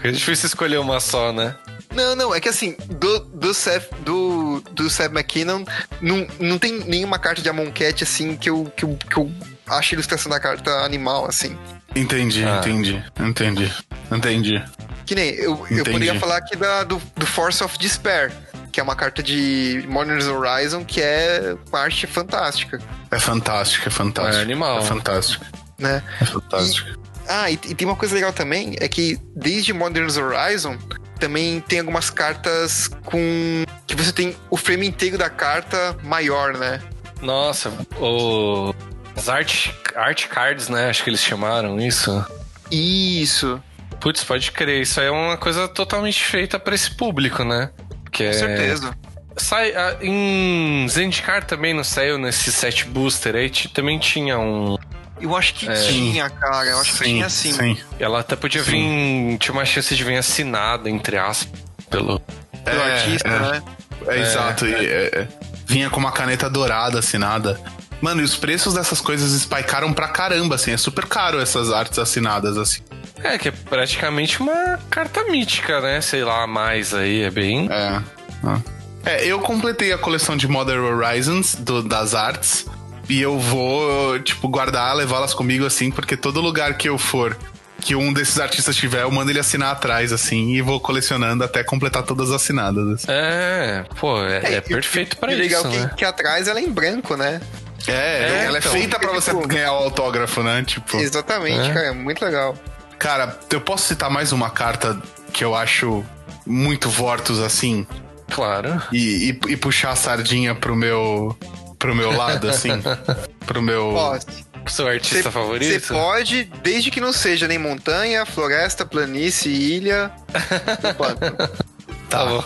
É difícil escolher uma só, né? Não, não, é que assim, do, do Seth, do, do Seth McKinnon, não, não tem nenhuma carta de Amon Cat, assim, que eu, que eu, que eu acho a ilustração da carta animal, assim. Entendi, Ah. entendi. Entendi. Entendi. Que nem, eu, eu poderia falar aqui da, do, do Force of Despair, que é uma carta de Modern Horizon, que é uma arte fantástica, É fantástico, é fantástico. É animal. É fantástico. né? É fantástico. Ah, e, e tem uma coisa legal também, é que desde Modern Horizon também tem algumas cartas com. que você tem o frame inteiro da carta maior, né? Nossa, o. As art, art cards, né? Acho que eles chamaram isso. Isso, Putz, pode crer. Isso aí é uma coisa totalmente feita pra esse público, né? Que com é... certeza. Sai, ah, em Zendikar também não saiu nesse set booster aí, também tinha um. Eu acho que É. tinha, cara. Eu acho que tinha sim. Sim. Ela até podia vir. Tinha uma chance de vir assinada, entre aspas, pelo. Pelo É, artista, é. né? É, exato. e, é, é. vinha com uma caneta dourada assinada. Mano, e os preços dessas coisas spikearam pra caramba, assim. É super caro essas artes assinadas, assim. É, que é praticamente uma carta mítica, né? Sei lá, a mais aí, é bem. É. Ah. É, eu completei a coleção de Modern Horizons do- das artes. E eu vou, tipo, guardar, levá-las comigo, assim, porque todo lugar que eu for que um desses artistas tiver, eu mando ele assinar atrás, assim, e vou colecionando até completar todas assinadas. assim. É, pô, é, é e- perfeito pra e isso, legal né? que, que atrás ela é em branco, né? É, É, ela então. é feita pra você Tipo- ganhar o autógrafo, né? Tipo. Exatamente, É. cara. É muito legal. Cara, eu posso citar mais uma carta que eu acho muito Vortus, assim, Claro. e, e- e puxar a sardinha pro meu. pro meu lado, assim. pro meu. Ó, Seu artista Você favorito? pode, desde que não seja nem montanha, floresta, planície, ilha. Opa, Tá bom.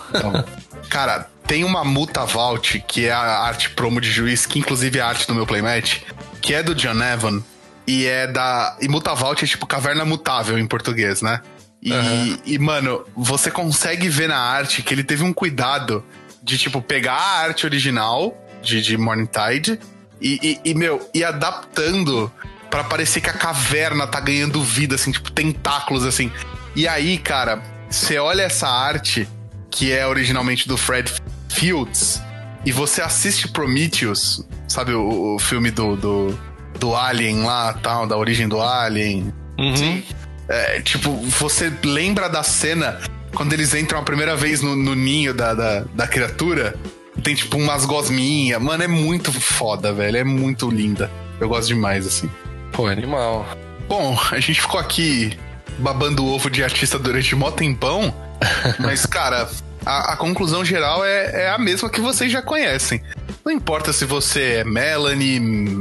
Cara, tem uma Muta Vault, que é a arte promo de juiz, que inclusive é a arte do meu playmatch, que é do John Evan. E é da. E Muta Vault é tipo caverna mutável em português, né? E, Aham. e, mano, você consegue ver na arte que ele teve um cuidado de, tipo, pegar a arte original de, de Morning Tide e, e, e, meu, e adaptando pra parecer que a caverna tá ganhando vida, assim, tipo, tentáculos, assim. E aí, cara, você olha essa arte que é originalmente do Fred Fields, e você assiste Prometheus, sabe o, o filme do, do, do Alien lá, tal, da origem do Alien. Uhum. É, tipo, você lembra da cena quando eles entram a primeira vez no, no ninho da, da, da criatura? Tem tipo umas gosminhas. Mano, é muito foda, velho. É muito linda. Eu gosto demais, assim. Pô, animal. Bom, a gente ficou aqui babando o ovo de artista durante mó tempão, mas, cara, a, a conclusão geral é, é a mesma que vocês já conhecem. Não importa se você é Melanie,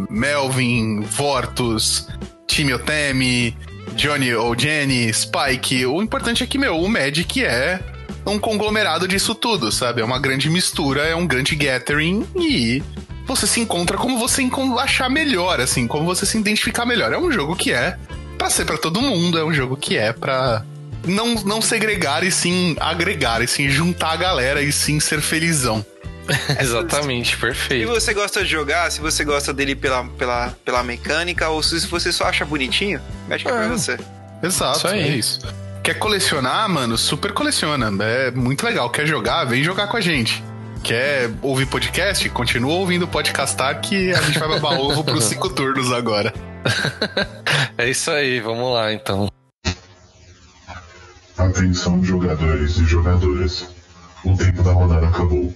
Melvin, Vortus, Timmy Otemi, Johnny ou Jenny, Spike, o importante é que, meu, o Magic é um conglomerado disso tudo, sabe? É uma grande mistura, é um grande gathering e você se encontra como você achar melhor, assim, como você se identificar melhor. É um jogo que é pra ser pra todo mundo, é um jogo que é pra não, não segregar e sim agregar, e sim juntar a galera e sim ser felizão. Exatamente, Se perfeito. você gosta de jogar, se você gosta dele pela, pela, pela mecânica, ou se você só acha bonitinho, Magic é pra É. você. Exato, Isso aí. é isso. Quer colecionar, mano? Super coleciona. É muito legal. Quer jogar? Vem jogar com a gente. Quer ouvir podcast? Continua ouvindo o podcastar que a gente vai babar ovo pros cinco turnos agora. É isso aí, vamos lá então. Atenção, jogadores e jogadoras. O tempo da rodada acabou.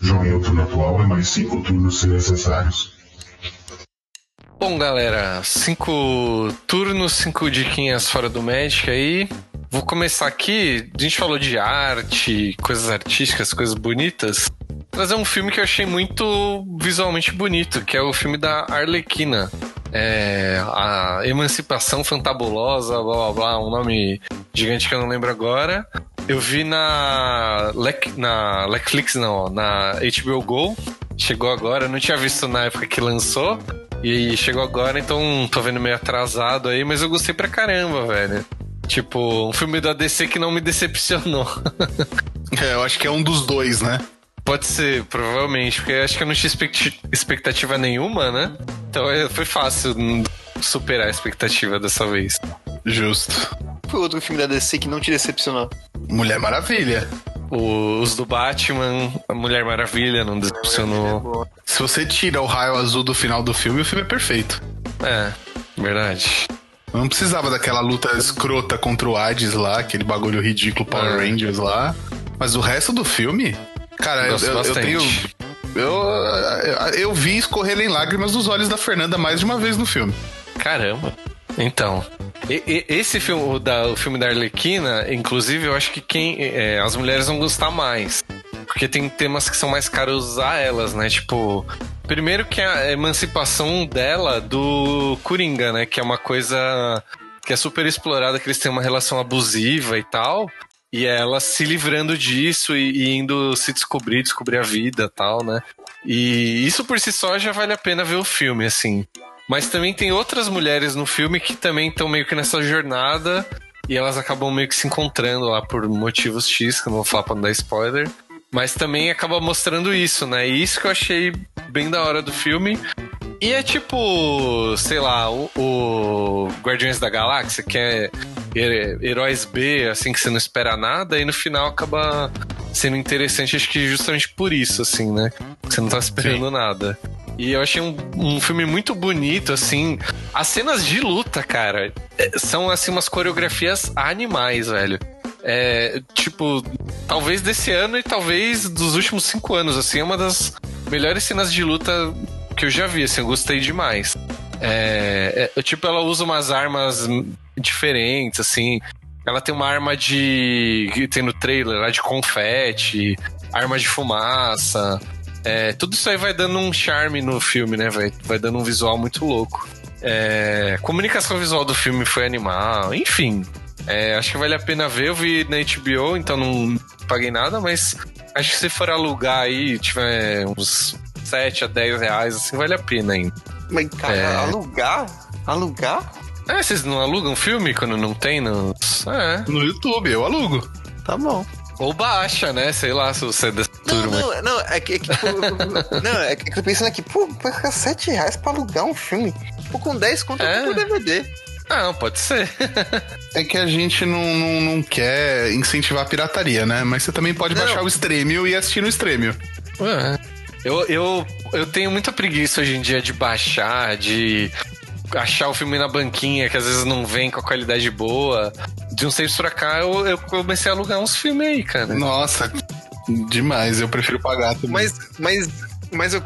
Joguem o turno atual e mais cinco turnos se necessários. Bom, galera, cinco turnos, cinco diquinhas fora do Magic aí. Vou começar aqui. A gente falou de arte, coisas artísticas, coisas bonitas. Trazer um filme que eu achei muito visualmente bonito, que é o filme da Arlequina. É, a Emancipação Fantabulosa, blá blá blá, um nome gigante que eu não lembro agora. Eu vi na, Lec, na Netflix, não, na HBO Go. Chegou agora, não tinha visto na época que lançou. E chegou agora, então tô vendo meio atrasado aí, mas eu gostei pra caramba, velho. Tipo, um filme da DC que não me decepcionou. É, eu acho que é um dos dois, né? Pode ser, provavelmente, porque acho que eu não tinha expectativa nenhuma, né? Então é, foi fácil superar a expectativa dessa vez. Justo. Foi outro filme da DC que não te decepcionou. Mulher Maravilha. Os do Batman, a Mulher Maravilha não decepcionou. Se você tira o raio azul do final do filme, o filme é perfeito. É, verdade. Não precisava daquela luta escrota contra o Hades lá, aquele bagulho ridículo Power É. Rangers lá. Mas o resto do filme, cara, eu, eu- eu tenho. Eu, eu vi escorrerem lágrimas dos olhos da Fernanda mais de uma vez no filme. Caramba. Então, e- e- esse filme, o, da, o filme da Arlequina, inclusive, eu acho que quem é, as mulheres vão gostar mais. Porque tem temas que são mais caros a elas, né? Tipo, primeiro que a emancipação dela do Coringa, né? Que é uma coisa que é super explorada, que eles têm uma relação abusiva e tal. E ela se livrando disso e, e indo se descobrir, descobrir a vida tal, né? E isso por si só já vale a pena ver o filme, assim. Mas também tem outras mulheres no filme que também estão meio que nessa jornada e elas acabam meio que se encontrando lá por motivos X, que eu não vou falar pra não dar spoiler. Mas também acaba mostrando isso, né? E isso que eu achei bem da hora do filme. E é tipo, sei lá, o, o Guardiões da Galáxia, que é he- heróis B, assim, que você não espera nada, e no final acaba sendo interessante, acho que justamente por isso, assim, né? Você não tá esperando nada. E eu achei um, um filme muito bonito, assim. As cenas de luta, cara, é, são, assim, umas coreografias animais, velho. É, tipo, talvez desse ano e talvez dos últimos cinco anos, assim, é uma das melhores cenas de luta que eu já vi, assim, eu gostei demais. É, é, tipo, ela usa umas armas diferentes, assim. Ela tem uma arma de. que tem no trailer lá de confete, arma de fumaça. É, tudo isso aí vai dando um charme no filme, né? Vai, vai dando um visual muito louco. É, comunicação visual do filme foi animal, enfim. É, acho que vale a pena ver. Eu vi na HBO, então não paguei nada, mas acho que se for alugar aí, tiver uns 7 a 10 reais, assim, vale a pena ainda. Mas, cara, É. alugar? Alugar? É, vocês não alugam filme quando não tem nos. É. No YouTube, eu alugo. Tá bom. Ou baixa, né? Sei lá se você é dessa Não, turma. não, não, é que, é que pô, não, é que eu tô pensando aqui, pô, vai ficar 7 reais pra alugar um filme. Pô, com 10 conto É. por DVD. Ah, pode ser. É que a gente não, não, não quer incentivar a pirataria, né? Mas você também pode Não. baixar o Stremio e assistir no Stremio. Ué, Eu, eu, eu tenho muita preguiça hoje em dia de baixar, de achar o filme na banquinha, que às vezes não vem com a qualidade boa. De uns tempos pra cá, eu, eu comecei a alugar uns filmes aí, cara. Nossa, demais. Eu prefiro pagar também. Mas, mas, mas eu,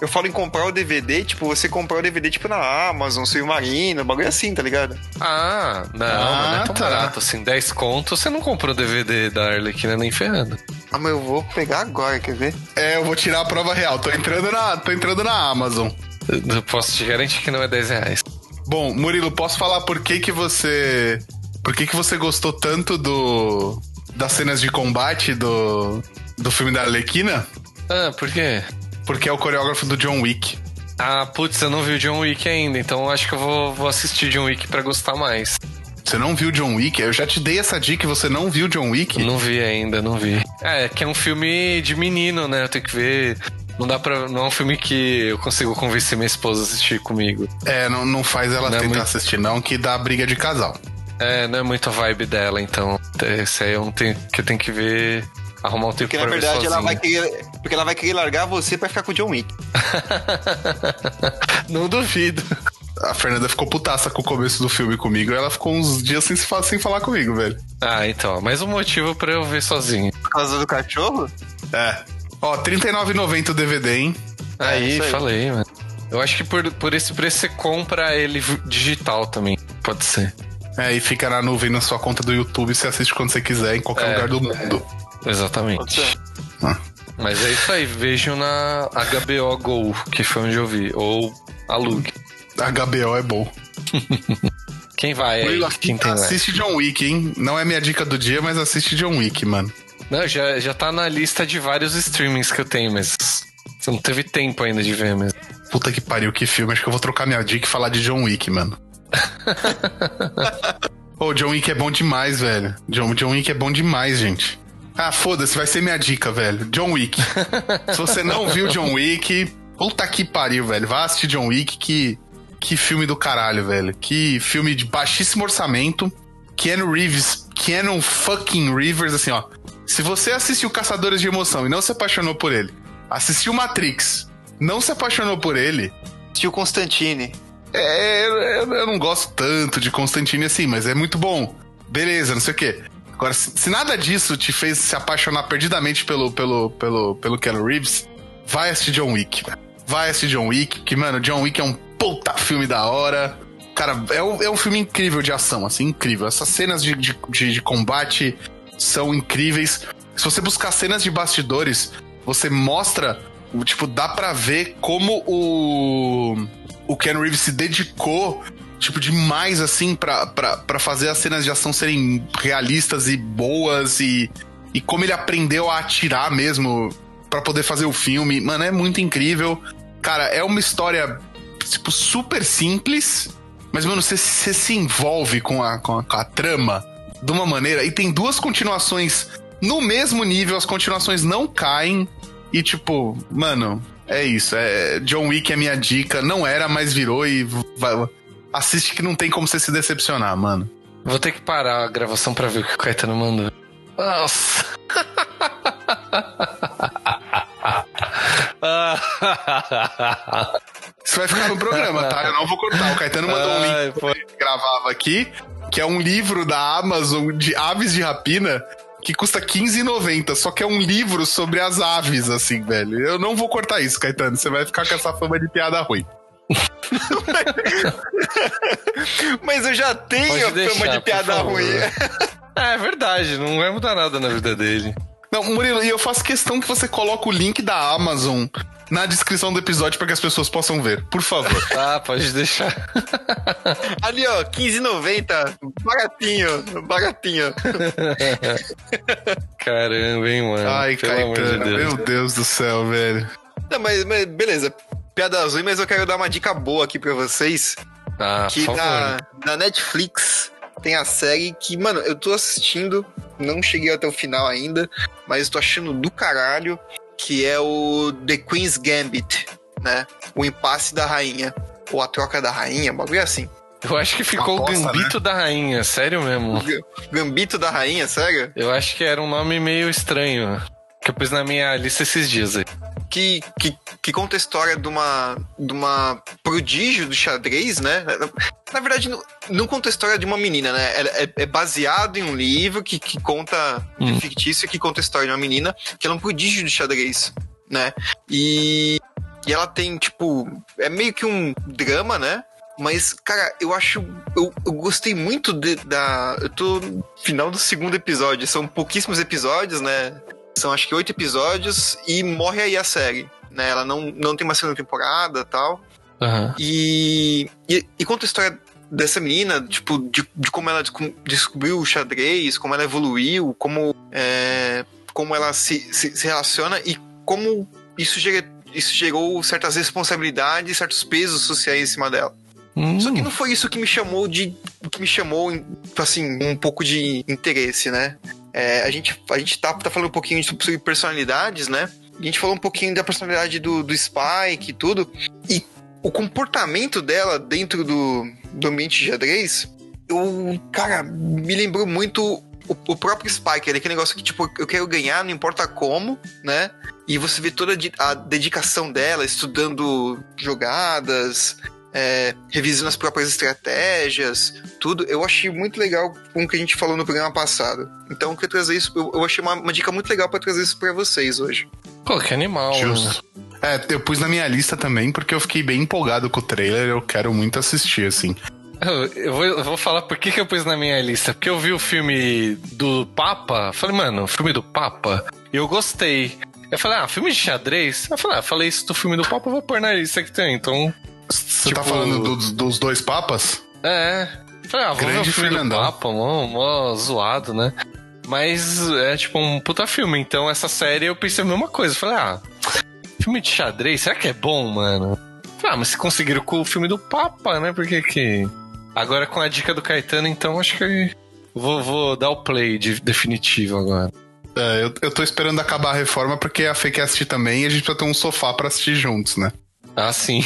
eu falo em comprar o DVD, tipo, você comprar o DVD, tipo, na Amazon, Submarino, bagulho assim, tá ligado? Ah, não, Ah, mas não é tão tá. barato assim. 10 contos, você não comprou o DVD da Arlequina nem ferrando. Ah, mas eu vou pegar agora, quer ver? É, eu vou tirar a prova real. Tô entrando na, tô entrando na Amazon. Eu posso te garantir que não é 10 reais. Bom, Murilo, posso falar por que que você... Por que que você gostou tanto do... Das cenas de combate do... Do filme da Arlequina? Ah, por quê? Porque é o coreógrafo do John Wick. Ah, putz, eu não vi o John Wick ainda, então acho que eu vou, vou assistir John Wick pra gostar mais. Você não viu John Wick? Eu já te dei essa dica e você não viu John Wick? Não vi ainda, não vi. É, que é um filme de menino, né? Eu tenho que ver. Não dá pra. Não é um filme que eu consigo convencer minha esposa a assistir comigo. É, não, não faz ela Não é tentar muito- assistir não, que dá briga de casal. É, não é muito a vibe dela, então. Esse aí não tenho, que eu tenho que ver. Arrumar um tempo Porque na verdade ela vai querer. Porque ela vai querer largar você pra ficar com o John Wick. não duvido. A Fernanda ficou putaça com o começo do filme comigo. Ela ficou uns dias sem, sem falar comigo, velho. Ah, então. Mais um motivo pra eu ver sozinho. Por causa do cachorro? É. Ó, R$39,90 o DVD, hein? Aí, isso aí. falei, mano. Eu acho que por, por esse preço você compra ele digital também. Pode ser. É, e fica na nuvem na sua conta do YouTube. Você assiste quando você quiser, em qualquer É. lugar do mundo. Exatamente. Ah. Mas é isso aí, vejam na HBO Go, que foi onde eu vi. Ou alugue. HBO é bom. Quem vai? Murilo, Quem tem lá? assiste John Wick, hein? Não é minha dica do dia, mas assiste John Wick, mano. Não, já, já tá na lista de vários streamings que eu tenho, mas você não teve tempo ainda de ver mesmo. Puta que pariu, que filme. Acho que eu vou trocar minha dica e falar de John Wick, mano. Ô, John Wick é bom demais, velho. John, John Wick é bom demais, gente. Ah, foda-se, vai ser minha dica, velho. John Wick. Se você não viu John Wick, puta que pariu, velho. Vá assistir John Wick, que, que filme do caralho, velho. Que filme de baixíssimo orçamento. Keanu Reeves, Keanu fucking Rivers, assim, ó. Se você assistiu Caçadores de Emoção e não se apaixonou por ele, assistiu Matrix, não se apaixonou por ele, Tio Constantine. é, eu- eu não gosto tanto de Constantine assim, mas é muito bom. Beleza, não sei o quê. Agora, se, se nada disso te fez se apaixonar perdidamente pelo, pelo, pelo, pelo Keanu Reeves, vai assistir John Wick, velho. Vai assistir John Wick, que, mano, John Wick é um puta filme da hora. Cara, é um, é um filme incrível de ação, assim, incrível. Essas cenas de, de, de, de combate são incríveis. Se você buscar cenas de bastidores, você mostra, tipo, dá pra ver como o o Ken Reeves se dedicou, tipo, demais, assim, pra, fazer as cenas de ação serem realistas e boas e, e como ele aprendeu a atirar mesmo pra poder fazer o filme. Mano, é muito incrível. Cara, é uma história, tipo, super simples, mas, mano, você se envolve com a, com, a, com a trama de uma maneira. E tem duas continuações no mesmo nível, as continuações não caem. E, tipo, mano, é isso. É, John Wick é minha dica. Não era, mas virou e vai, assiste que não tem como você se decepcionar, mano. Vou ter que parar a gravação pra ver o que o Caetano mandou. Nossa. Isso vai ficar no programa, tá? Eu não vou cortar. O Caetano mandou um link que ele gravava aqui, que é um livro da Amazon de aves de rapina. Que custa R$15,90, só que é um livro sobre as aves, assim, velho. Eu não vou cortar isso, Caetano. Você vai ficar com essa fama de piada ruim. Mas eu já tenho Pode a fama de piada ruim. É verdade, não vai mudar nada na vida dele. Não, Murilo, e eu faço questão que você coloque o link da Amazon na descrição do episódio para que as pessoas possam ver, por favor. Ah, pode deixar. Ali, ó, 15,90. Baratinho, baratinho. Caramba, hein, mano. Ai, Pelo amor de Caetano, Deus. meu Deus do céu, velho. Não, mas, mas beleza. Piada azul, mas eu quero dar uma dica boa aqui pra vocês. Ah, que na, na Netflix tem a série que, mano, eu tô assistindo, não cheguei até o final ainda, mas tô achando do caralho, que é o The Queen's Gambit, né? O impasse da rainha, ou a troca da rainha, bagulho assim. Eu acho que ficou aposta, o Gambito da Rainha, sério mesmo. Gambito da Rainha, sério? Eu acho que era um nome meio estranho. Que eu pus na minha lista esses dias aí. Que, que, que conta a história de uma, de uma prodígio do xadrez, né? Na verdade, não, não conta a história de uma menina, né? É, é- baseado em um livro que, que conta, Hum. fictício, que conta a história de uma menina que ela é um prodígio do xadrez, né? E, e ela tem, tipo, é meio que um drama, né? Mas, cara, eu acho. Eu, eu gostei muito de- da. Eu tô no final do segundo episódio. São pouquíssimos episódios, né? São acho que oito episódios e morre aí a série. Né? Ela não, não tem uma segunda temporada e tal. Aham. E, e, e conta a história dessa menina, tipo, de, de como ela desco- descobriu o xadrez, como ela evoluiu, como, é, como ela se, se, se relaciona e como isso, gera, isso gerou certas responsabilidades, certos pesos sociais em cima dela. Hum, Só que não foi isso que me chamou de. que me chamou, assim, um pouco de interesse, né? É, a, gente, a gente tá, tá falando um pouquinho sobre personalidades, né? A gente falou um pouquinho da personalidade do, do Spike e tudo. E o comportamento dela dentro do, do ambiente de xadrez, eu, cara, me lembrou muito o, o próprio Spike, aquele negócio que, tipo, eu quero ganhar, não importa como, né? E você vê toda a dedicação dela, estudando jogadas, é, revisando as próprias estratégias, tudo. Eu achei muito legal com o que a gente falou no programa passado. Então, eu queria trazer isso. Eu, eu achei uma, uma dica muito legal pra trazer isso pra vocês hoje. Pô, que animal. Justo. É, eu pus na minha lista também porque eu fiquei bem empolgado com o trailer. Eu quero muito assistir, assim. Eu, eu vou, eu vou falar por que, que eu pus na minha lista. Porque eu vi o filme do Papa. Falei, mano, o filme do Papa. E eu gostei. Eu falei, ah, filme de xadrez? Eu falei, ah, falei isso do filme do Papa, eu vou pôr na lista que tem. Então. Você Tipo- tá falando dos, dos dois papas? É. Falei, ah, ver Grande o filme do Papa, mó, mó zoado, né? Mas é tipo um puta filme. Então essa série eu pensei a mesma coisa. Falei, ah, filme de xadrez, será que é bom, mano? Falei, ah, mas se conseguiram com o filme do Papa, né? Por que que. Agora com a dica do Caetano, então acho que vou, vou dar o play de, definitivo agora. É, eu, eu tô esperando acabar a reforma porque a Fê quer assistir também e a gente precisa ter um sofá pra assistir juntos, né? Ah, sim.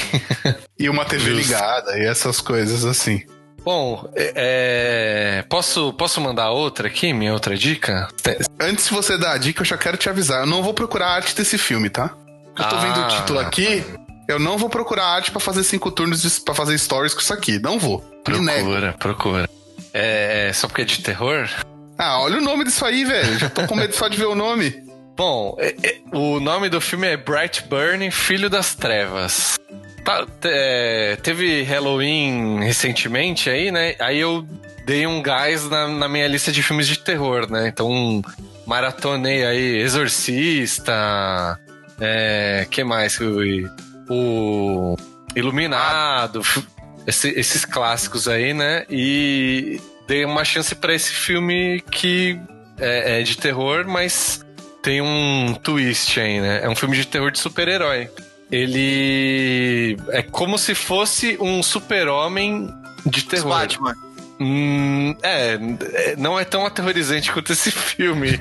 E uma TV ligada e essas coisas assim. Bom, é, é, posso, posso mandar outra aqui, minha outra dica? Antes de você dar a dica, eu já quero te avisar. Eu não vou procurar a arte desse filme, tá? Eu tô Ah. vendo o título aqui. Eu não vou procurar arte pra fazer cinco turnos pra fazer stories com isso aqui. Não vou. Procura, procura. É, só porque é de terror? Ah, olha o nome disso aí, velho. Já tô com medo só de ver o nome. Bom, é- é- o nome do filme é Bright Burn, Filho das Trevas. Tá, é, teve Halloween recentemente aí, né? Aí eu dei um gás na, na minha lista de filmes de terror, né? Então, maratonei aí Exorcista, é, que mais? O, o Iluminado, esse- esses clássicos aí, né? E dei uma chance pra esse filme que é, é de terror, mas tem um twist aí, né? É um filme de terror de super-herói. Ele é como se fosse um super-homem de terror. Batman. Hum, é, é, não é tão aterrorizante quanto esse filme.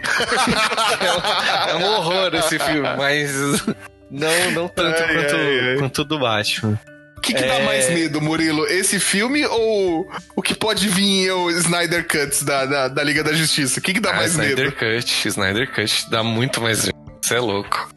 é, um, é um horror esse filme, mas não, não tanto Ai, quanto, ai, ai. quanto o do Batman. O que, que dá É. mais medo, Murilo? Esse filme ou o que pode vir o Snyder Cuts da, da, da Liga da Justiça? O que, que dá Ah, mais Snyder medo? Cut, Snyder Cut dá muito mais medo. Você é louco.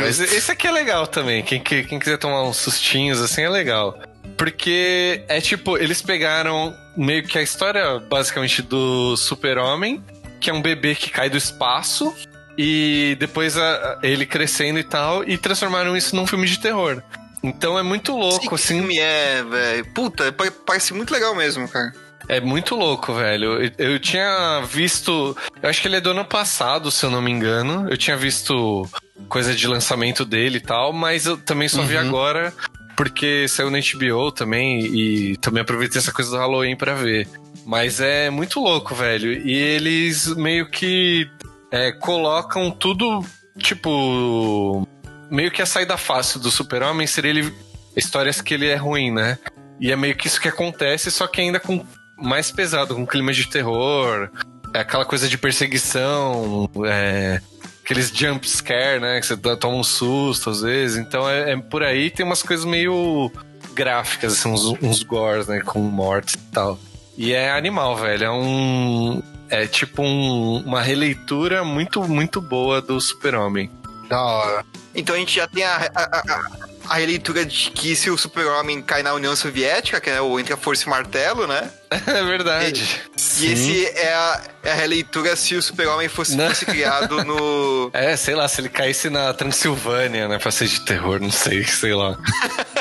Mas esse aqui é legal também. Quem, que- quem quiser tomar uns sustinhos assim é legal. Porque é tipo, eles pegaram meio que a história basicamente do Super-Homem, que é um bebê que cai do espaço, e depois a- ele crescendo e tal, e transformaram isso num filme de terror. Então é muito louco, que assim. filme é, velho. Puta, pa- parece muito legal mesmo, cara. É muito louco, velho. Eu, eu tinha visto. Eu acho que ele é do ano passado, se eu não me engano. Eu tinha visto coisa de lançamento dele e tal, mas eu também só vi agora porque saiu na HBO também e também aproveitei essa coisa do Halloween pra ver. Mas é muito louco, velho. E eles meio que é, colocam tudo, tipo. Meio que a saída fácil do super-homem seria ele. Histórias que ele é ruim, né? E é meio que isso que acontece, só que ainda com mais pesado, com clima de terror, é aquela coisa de perseguição, é, aqueles jump scare, né? Que você toma um susto às vezes. Então é, é por aí, tem umas coisas meio gráficas, assim, uns, uns gores, né? Com mortes e tal. E é animal, velho. É um. É tipo um- uma releitura muito, muito boa do Super-Homem. Da hora. Então a gente já tem a, a, a- a releitura de que se o super-homem cai na União Soviética, que é o Entre a Força e o Martelo, né? É verdade. E esse é a, é a releitura se o super-homem fosse, fosse criado no... É, sei lá, se ele caísse na Transilvânia, né? Pra ser de terror, não sei, sei lá.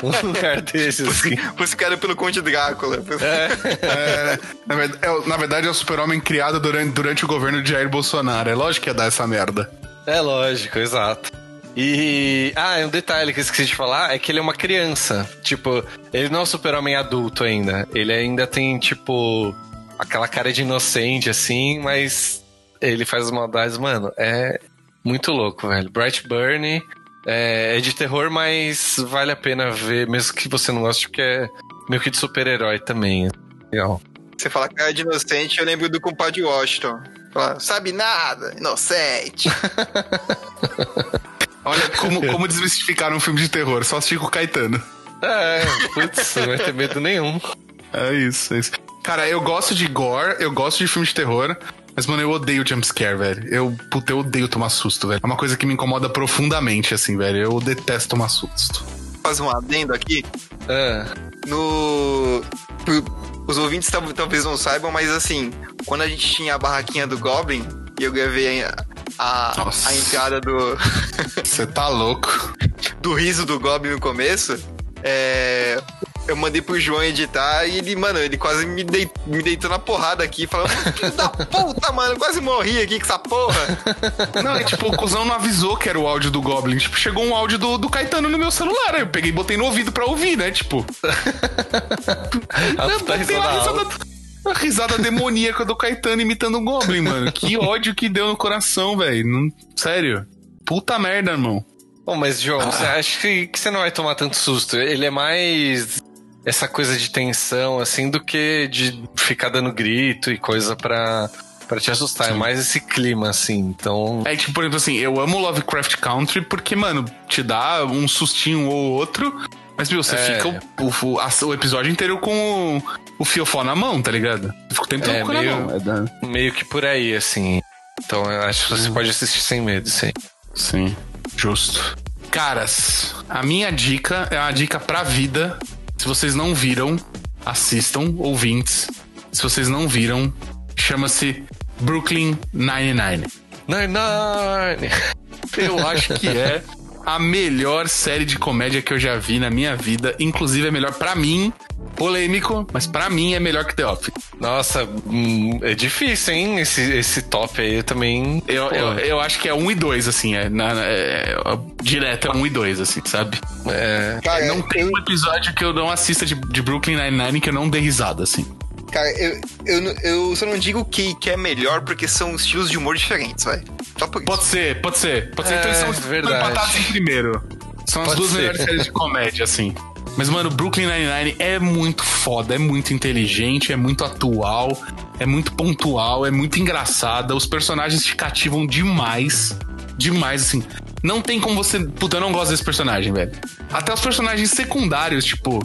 Um lugar desse, assim. fosse criado pelo Conde Drácula. É, na, verdade, é, o- na verdade, é o super-homem criado durante, durante o governo de Jair Bolsonaro. É lógico que ia dar essa merda. É lógico, exato. E. Ah, um detalhe que eu esqueci de falar é que ele é uma criança. Tipo, ele não é um super-homem adulto ainda. Ele ainda tem, tipo, aquela cara de inocente, assim, mas ele faz as maldades, mano. É muito louco, velho. Bright Burn é, é de terror, mas vale a pena ver, mesmo que você não goste, porque é meio que de super-herói também. Legal. Você fala cara de inocente, eu lembro do compadre Washington. Fala, sabe nada, inocente. Olha como, como desmistificaram um filme de terror. Só assisti com o Caetano. É, putz, não vai ter medo nenhum. É isso, é isso. Cara, eu gosto de gore, eu gosto de filme de terror, mas, mano, eu odeio jumpscare, velho. Eu, puta, eu odeio tomar susto, velho. É uma coisa que me incomoda profundamente, assim, velho. Eu detesto tomar susto. Faz um adendo aqui. Ah, No. Os ouvintes tal- talvez não saibam, mas assim, quando a gente tinha a barraquinha do Goblin, e eu gravei a, a, Nossa. a entrada do, Você tá louco. do riso do Goblin no começo, é, eu mandei pro João editar e ele, mano, ele quase me, dei, me deitou na porrada aqui, falando, filho da puta, mano, quase morri aqui com essa porra. Não, é tipo, o cuzão não avisou que era o áudio do Goblin. Tipo, chegou um áudio do, do Caetano no meu celular. aí Eu peguei e botei no ouvido pra ouvir, né? Tipo. a botei risada uma alta. risada, uma risada demoníaca do Caetano imitando o Goblin, mano. Que ódio que deu no coração, velho. Não- Sério. Puta merda, irmão. Bom, mas, João, você acha que, que você não vai tomar tanto susto? Ele é mais essa coisa de tensão, assim, do que de ficar dando grito e coisa pra, pra te assustar. É mais esse clima, assim. Então. É tipo, por exemplo, assim, eu amo Lovecraft Country porque, mano, te dá um sustinho ou outro. Mas, meu, você É. fica o, o, a- o episódio inteiro com o, o fiofó na mão, tá ligado? Você Fica o tempo todo É, com na meio- mão. É Meio que por aí, assim. Então eu acho que você pode assistir sem medo, sim. Sim, justo. Caras, a minha dica é uma dica pra vida. Se vocês não viram, assistam, ouvintes. Se vocês não viram, chama-se Brooklyn Nine-Nine. Nine Nine! Eu acho que é a melhor série de comédia que eu já vi na minha vida. Inclusive é melhor pra mim. Polêmico, mas pra mim é melhor que The Office. Nossa, hum, é difícil, hein? Esse, esse top aí também. Eu, Pô, eu, eu acho que é um e dois, assim. É, na, é, é, direto é um e dois, assim, sabe? é, Cara, não tem um episódio que eu não assista de, de Brooklyn Nine-Nine que eu não dê risada, assim. Cara, eu, eu, eu só não digo que, que é melhor porque são estilos de humor diferentes, vai. Só por isso. Pode ser, pode ser. Pode ser. É, então eles são os verdade. empatados em primeiro. São as Pode duas ser. melhores séries de comédia, assim. Mas, mano, Brooklyn Nine-Nine é muito foda, é muito inteligente, é muito atual, é muito pontual, é muito engraçada. Os personagens te cativam demais. Demais, assim. Não tem como você. Puta, eu não gosto desse personagem, velho. Até os personagens secundários, tipo.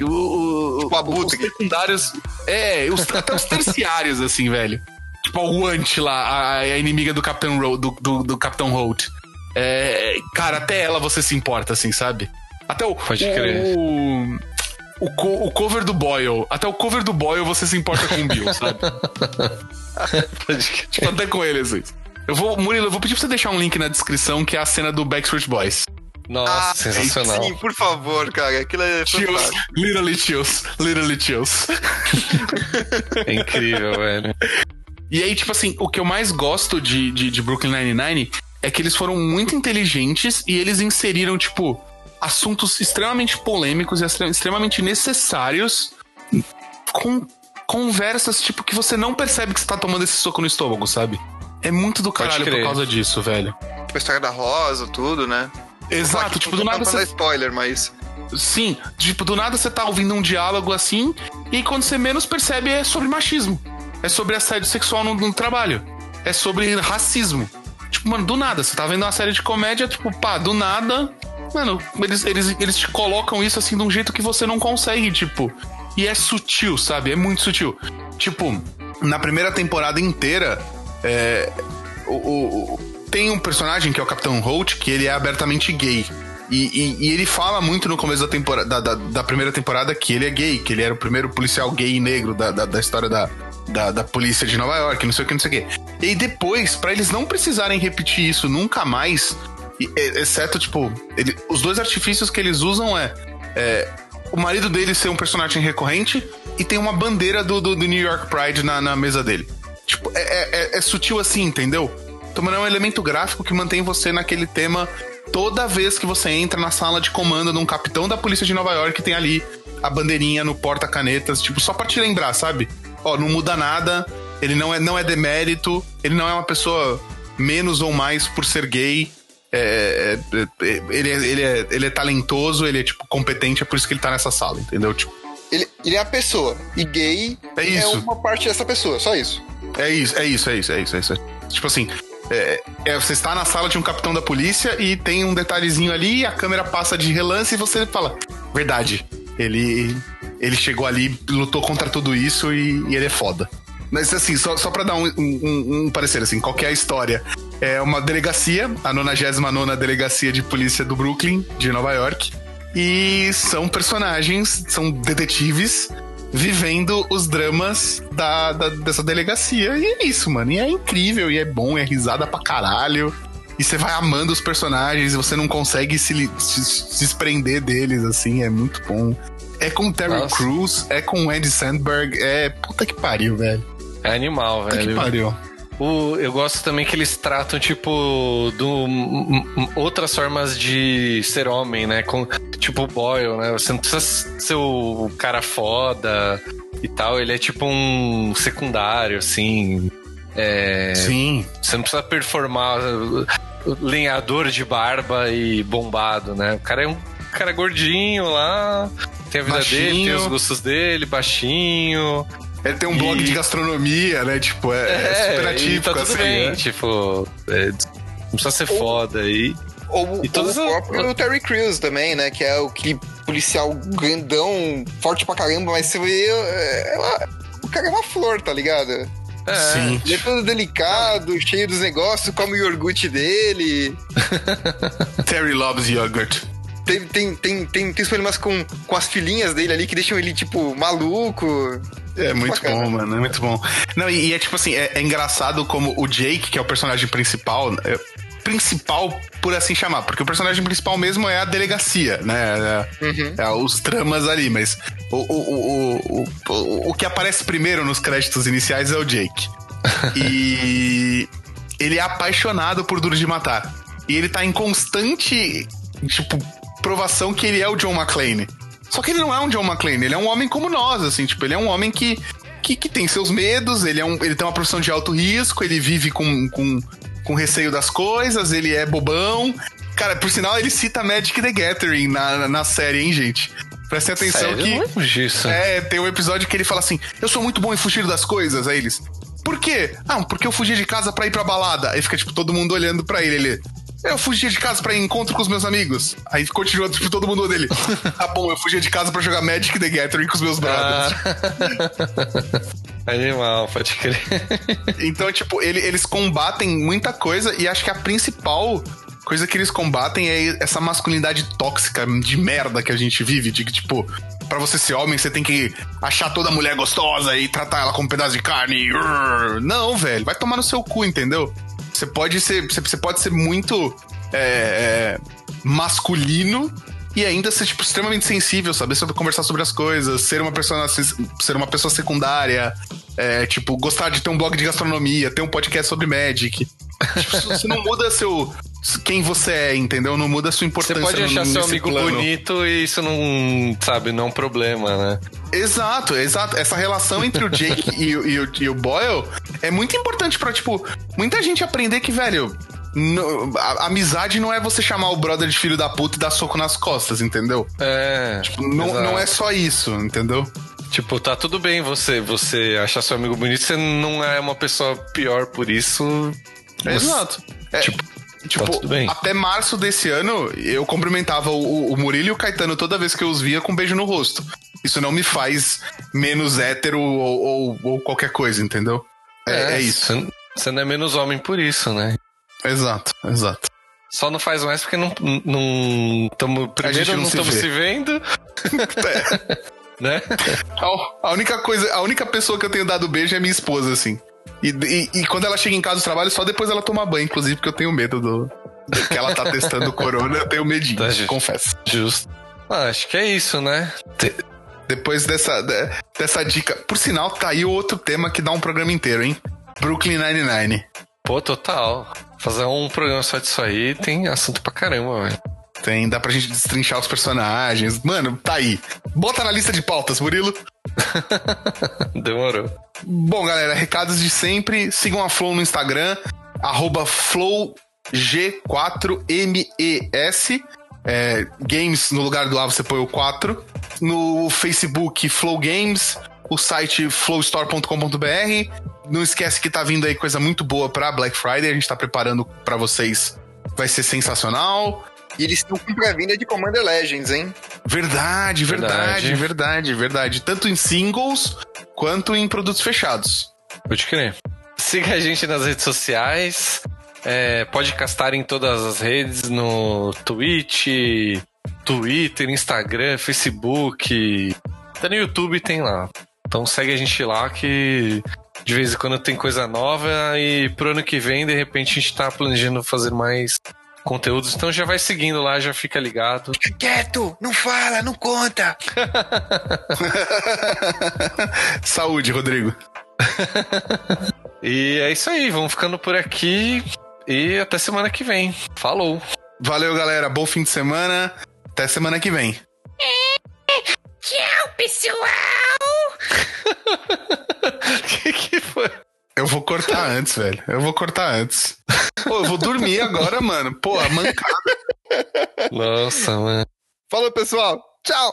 O, o, Tipo, os secundários. É, os- até os terciários, assim, velho. Tipo a Want lá, a, a inimiga do Capitão Ro, do, do, do Capitão Holt. É, cara, até ela você se importa, assim, sabe? Até o. Pode o- crer. O, o, co- o cover do Boyle. Até o cover do Boyle você se importa com o Bill, sabe? pode crer. Tipo, até com ele, assim. Eu vou, Murilo, eu vou pedir pra você deixar um link na descrição que é a cena do Backstreet Boys. Nossa, sensacional. Sim, por favor, cara. Aquilo é Chills, literally chills, literally chills. É incrível, velho. E aí, tipo assim, o que eu mais gosto de, de, de Brooklyn Nine-Nine é que eles foram muito inteligentes e eles inseriram, tipo, assuntos extremamente polêmicos e extre- extremamente necessários com conversas, tipo, que você não percebe que você tá tomando esse soco no estômago, sabe? É muito do caralho por causa disso, velho. Tipo, a história da Rosa, tudo, né? Exato, Aqui, tipo, do não nada você spoiler, mas... Sim, tipo, do nada você tá ouvindo um diálogo assim, e quando você menos percebe é sobre machismo. É sobre assédio sexual no, no trabalho. É sobre racismo. Tipo, mano, do nada, você tá vendo uma série de comédia, tipo, pá, do nada, mano, eles, eles, eles te colocam isso assim de um jeito que você não consegue, tipo. E é sutil, sabe? É muito sutil. Tipo, na primeira temporada inteira, é, o, o- tem um personagem que é o Capitão Holt, que ele é abertamente gay. E, e- e ele fala muito no começo da, temporada, da, da- da primeira temporada que ele é gay, que ele era o primeiro policial gay e negro da, da, da história da, da, da polícia de Nova York, não sei o que, não sei o que. E depois, pra eles não precisarem repetir isso nunca mais, exceto, tipo, ele- os dois artifícios que eles usam é, é o marido dele ser um personagem recorrente e tem uma bandeira do, do, do New York Pride na, na mesa dele. Tipo, é, é- é- é sutil assim, entendeu? Então, mano, é um elemento gráfico que mantém você naquele tema toda vez que você entra na sala de comando de um capitão da polícia de Nova York tem ali a bandeirinha no porta-canetas, tipo, só pra te lembrar, sabe? Ó, não muda nada, ele não é, não é demérito, ele não é uma pessoa menos ou mais por ser gay. É, é, é, ele, é, ele, é, ele é talentoso, ele é, tipo, competente, é por isso que ele tá nessa sala, entendeu? Tipo, Ele, ele é a pessoa. E gay É isso. uma parte dessa pessoa, só isso. É isso, é isso, é isso, é isso, é isso. Tipo assim, é, é, você está na sala de um capitão da polícia e tem um detalhezinho ali, a câmera passa de relance e você fala, verdade, ele, ele chegou ali, lutou contra tudo isso e, e ele é foda. Mas assim, só, só pra dar um, um- um parecer, assim, qual é a história? É uma delegacia, a 99 delegacia de polícia do Brooklyn, de Nova York. E são personagens, são detetives vivendo os dramas da, da- dessa delegacia. E é isso, mano. E é incrível, e é bom, e é risada pra caralho. E você vai amando os personagens e você não consegue se, se, se desprender deles, assim, é muito bom. É com o Terry. Crews, é com o Andy Sandberg, é. Puta que pariu, velho. É animal, Puta que velho. pariu. O, eu gosto também que eles tratam, tipo, do, m- m- outras formas de ser homem, né? Com, tipo o Boyle, né? Você não precisa ser o cara foda e tal. Ele é tipo um secundário, assim. É, Sim. você não precisa performar uh, lenhador de barba e bombado, né? O cara é um cara gordinho lá, tem a vida dele, tem Baixinho. os gostos dele, baixinho. Ele tem um blog E- de gastronomia, né? Tipo, é, é super e atípico, tá tudo assim. bem, né? tipo, é, não precisa ser foda aí. Ou, E todas ou o próprio Terry Crews também, né? Que é o aquele policial grandão, forte pra caramba, mas você vê. é, ela- o cara é uma flor, tá ligado? É, Sim. Ele é todo delicado, cheio dos negócios, come o iogurte dele. Terry loves yogurt. Tem, tem, tem, tem, tem os problemas com, com as filhinhas dele ali que deixam ele, tipo, maluco. É muito bacana. bom, mano. É muito bom. Não, e, e é tipo assim, é, é engraçado como o Jake, que é o personagem principal. é, principal, por assim chamar, porque o personagem principal mesmo é a delegacia, né? É, é os tramas ali, mas o, o, o, o, o, o que aparece primeiro nos créditos iniciais é o Jake. e ele é apaixonado por Duro de Matar. E ele tá em constante, tipo, provação que ele é o John McClane. Só que ele não é um John McClane, ele é um homem como nós, assim, tipo, ele é um homem que, que, que tem seus medos, ele, é um, ele tem uma profissão de alto risco, ele vive com, com, com receio das coisas, ele é bobão. Cara, por sinal, ele cita Magic the Gathering na, na, série, hein, gente? Prestem atenção Sério? Que. não disso. É, tem um episódio que ele fala assim: Eu sou muito bom em fugir das coisas. Aí eles. Por quê? Ah, porque eu fugia de casa pra ir pra balada. Aí fica, tipo, todo mundo olhando pra ele. Ele. Eu fugia de casa pra ir em encontro com os meus amigos. Aí continua, tipo, todo mundo dele. Tá bom, eu fugia de casa pra jogar Magic the Gathering com os meus brothers. Ah. Animal, pode crer. Então, tipo, ele- eles combatem muita coisa e acho que a principal coisa que eles combatem é essa masculinidade tóxica de merda que a gente vive, de que, tipo, pra você ser homem, você tem que achar toda mulher gostosa e tratar ela como um pedaço de carne. Não, velho, vai tomar no seu cu, entendeu? Você pode ser, você- pode ser muito é, é, masculino e ainda ser tipo extremamente sensível, saber sobre conversar sobre as coisas, ser uma pessoa ser uma pessoa secundária, é, tipo gostar de ter um blog de gastronomia, ter um podcast sobre Magic. Tipo, você não muda seu quem você é, entendeu? Não muda a sua Você importância. pode achar seu amigo plano. bonito e isso não, sabe, não é um problema, né? Exato, exato. Essa relação entre o Jake e, o- e e o Boyle é muito importante pra, tipo, muita gente aprender que, velho, no- a, a amizade não é você chamar o brother de filho da puta e dar soco nas costas, entendeu? É. Tipo, não, exato. não é só isso, entendeu? Tipo, tá tudo bem você, você achar seu amigo bonito, você não é uma pessoa pior por isso. Você- Exato. É, Tipo, tipo, tudo bem. até março desse ano, eu cumprimentava o, o Murilo e o Caetano toda vez que eu os via com um beijo no rosto. Isso não me faz menos hétero ou, ou, ou qualquer coisa, entendeu? É, é isso. Você, não é menos homem por isso, né? Exato, exato. Só não faz mais porque não, não tamo, primeiro não se estamos vê. se vendo, É. né? A, a única coisa, a única pessoa que eu tenho dado beijo é minha esposa, assim. E, e, e quando ela chega em casa do trabalho, só depois ela toma banho, inclusive, porque eu tenho medo do, do que ela tá testando o corona, eu tenho medinho, Tá, gente. confesso. Justo. Ah, acho que é isso, né? Te- Depois dessa, de- dessa dica. Por sinal, tá aí outro tema que dá um programa inteiro, hein? Brooklyn Nine-Nine. Pô, total. Fazer um programa só disso aí tem assunto pra caramba, velho. Tem, dá pra gente destrinchar os personagens. Mano, tá aí. Bota na lista de pautas, Murilo. Demorou. Bom, galera, recados de sempre. Sigam a Flow no Instagram, arroba FlowG4MES. É, games, no lugar do A você põe o 4. No Facebook, Flow Games. O site flowstore.com.br. Não esquece que tá vindo aí coisa muito boa pra Black Friday. A gente tá preparando pra vocês. Vai ser sensacional. E eles estão com pré-vinda de Commander Legends, hein? Verdade, verdade, Verdade. verdade, verdade. Tanto em singles quanto em produtos fechados. Pode crer. Siga a gente nas redes sociais. É, pode castar em todas as redes, no Twitch, Twitter, Instagram, Facebook. Até no YouTube tem lá. Então segue a gente lá que de vez em quando tem coisa nova e pro ano que vem, de repente, a gente tá planejando fazer mais conteúdos. Então já vai seguindo lá, já fica ligado. Fica quieto, não fala, não conta. Saúde, Rodrigo. E é isso aí, vamos ficando por aqui e até semana que vem. Falou! Valeu, galera. Bom fim de semana. Até semana que vem. Tchau, pessoal! que que foi? Eu vou cortar antes, velho. Eu vou cortar antes. Pô, eu vou dormir agora, mano. Pô, a mancada. Nossa, mano. Falou, pessoal. Tchau.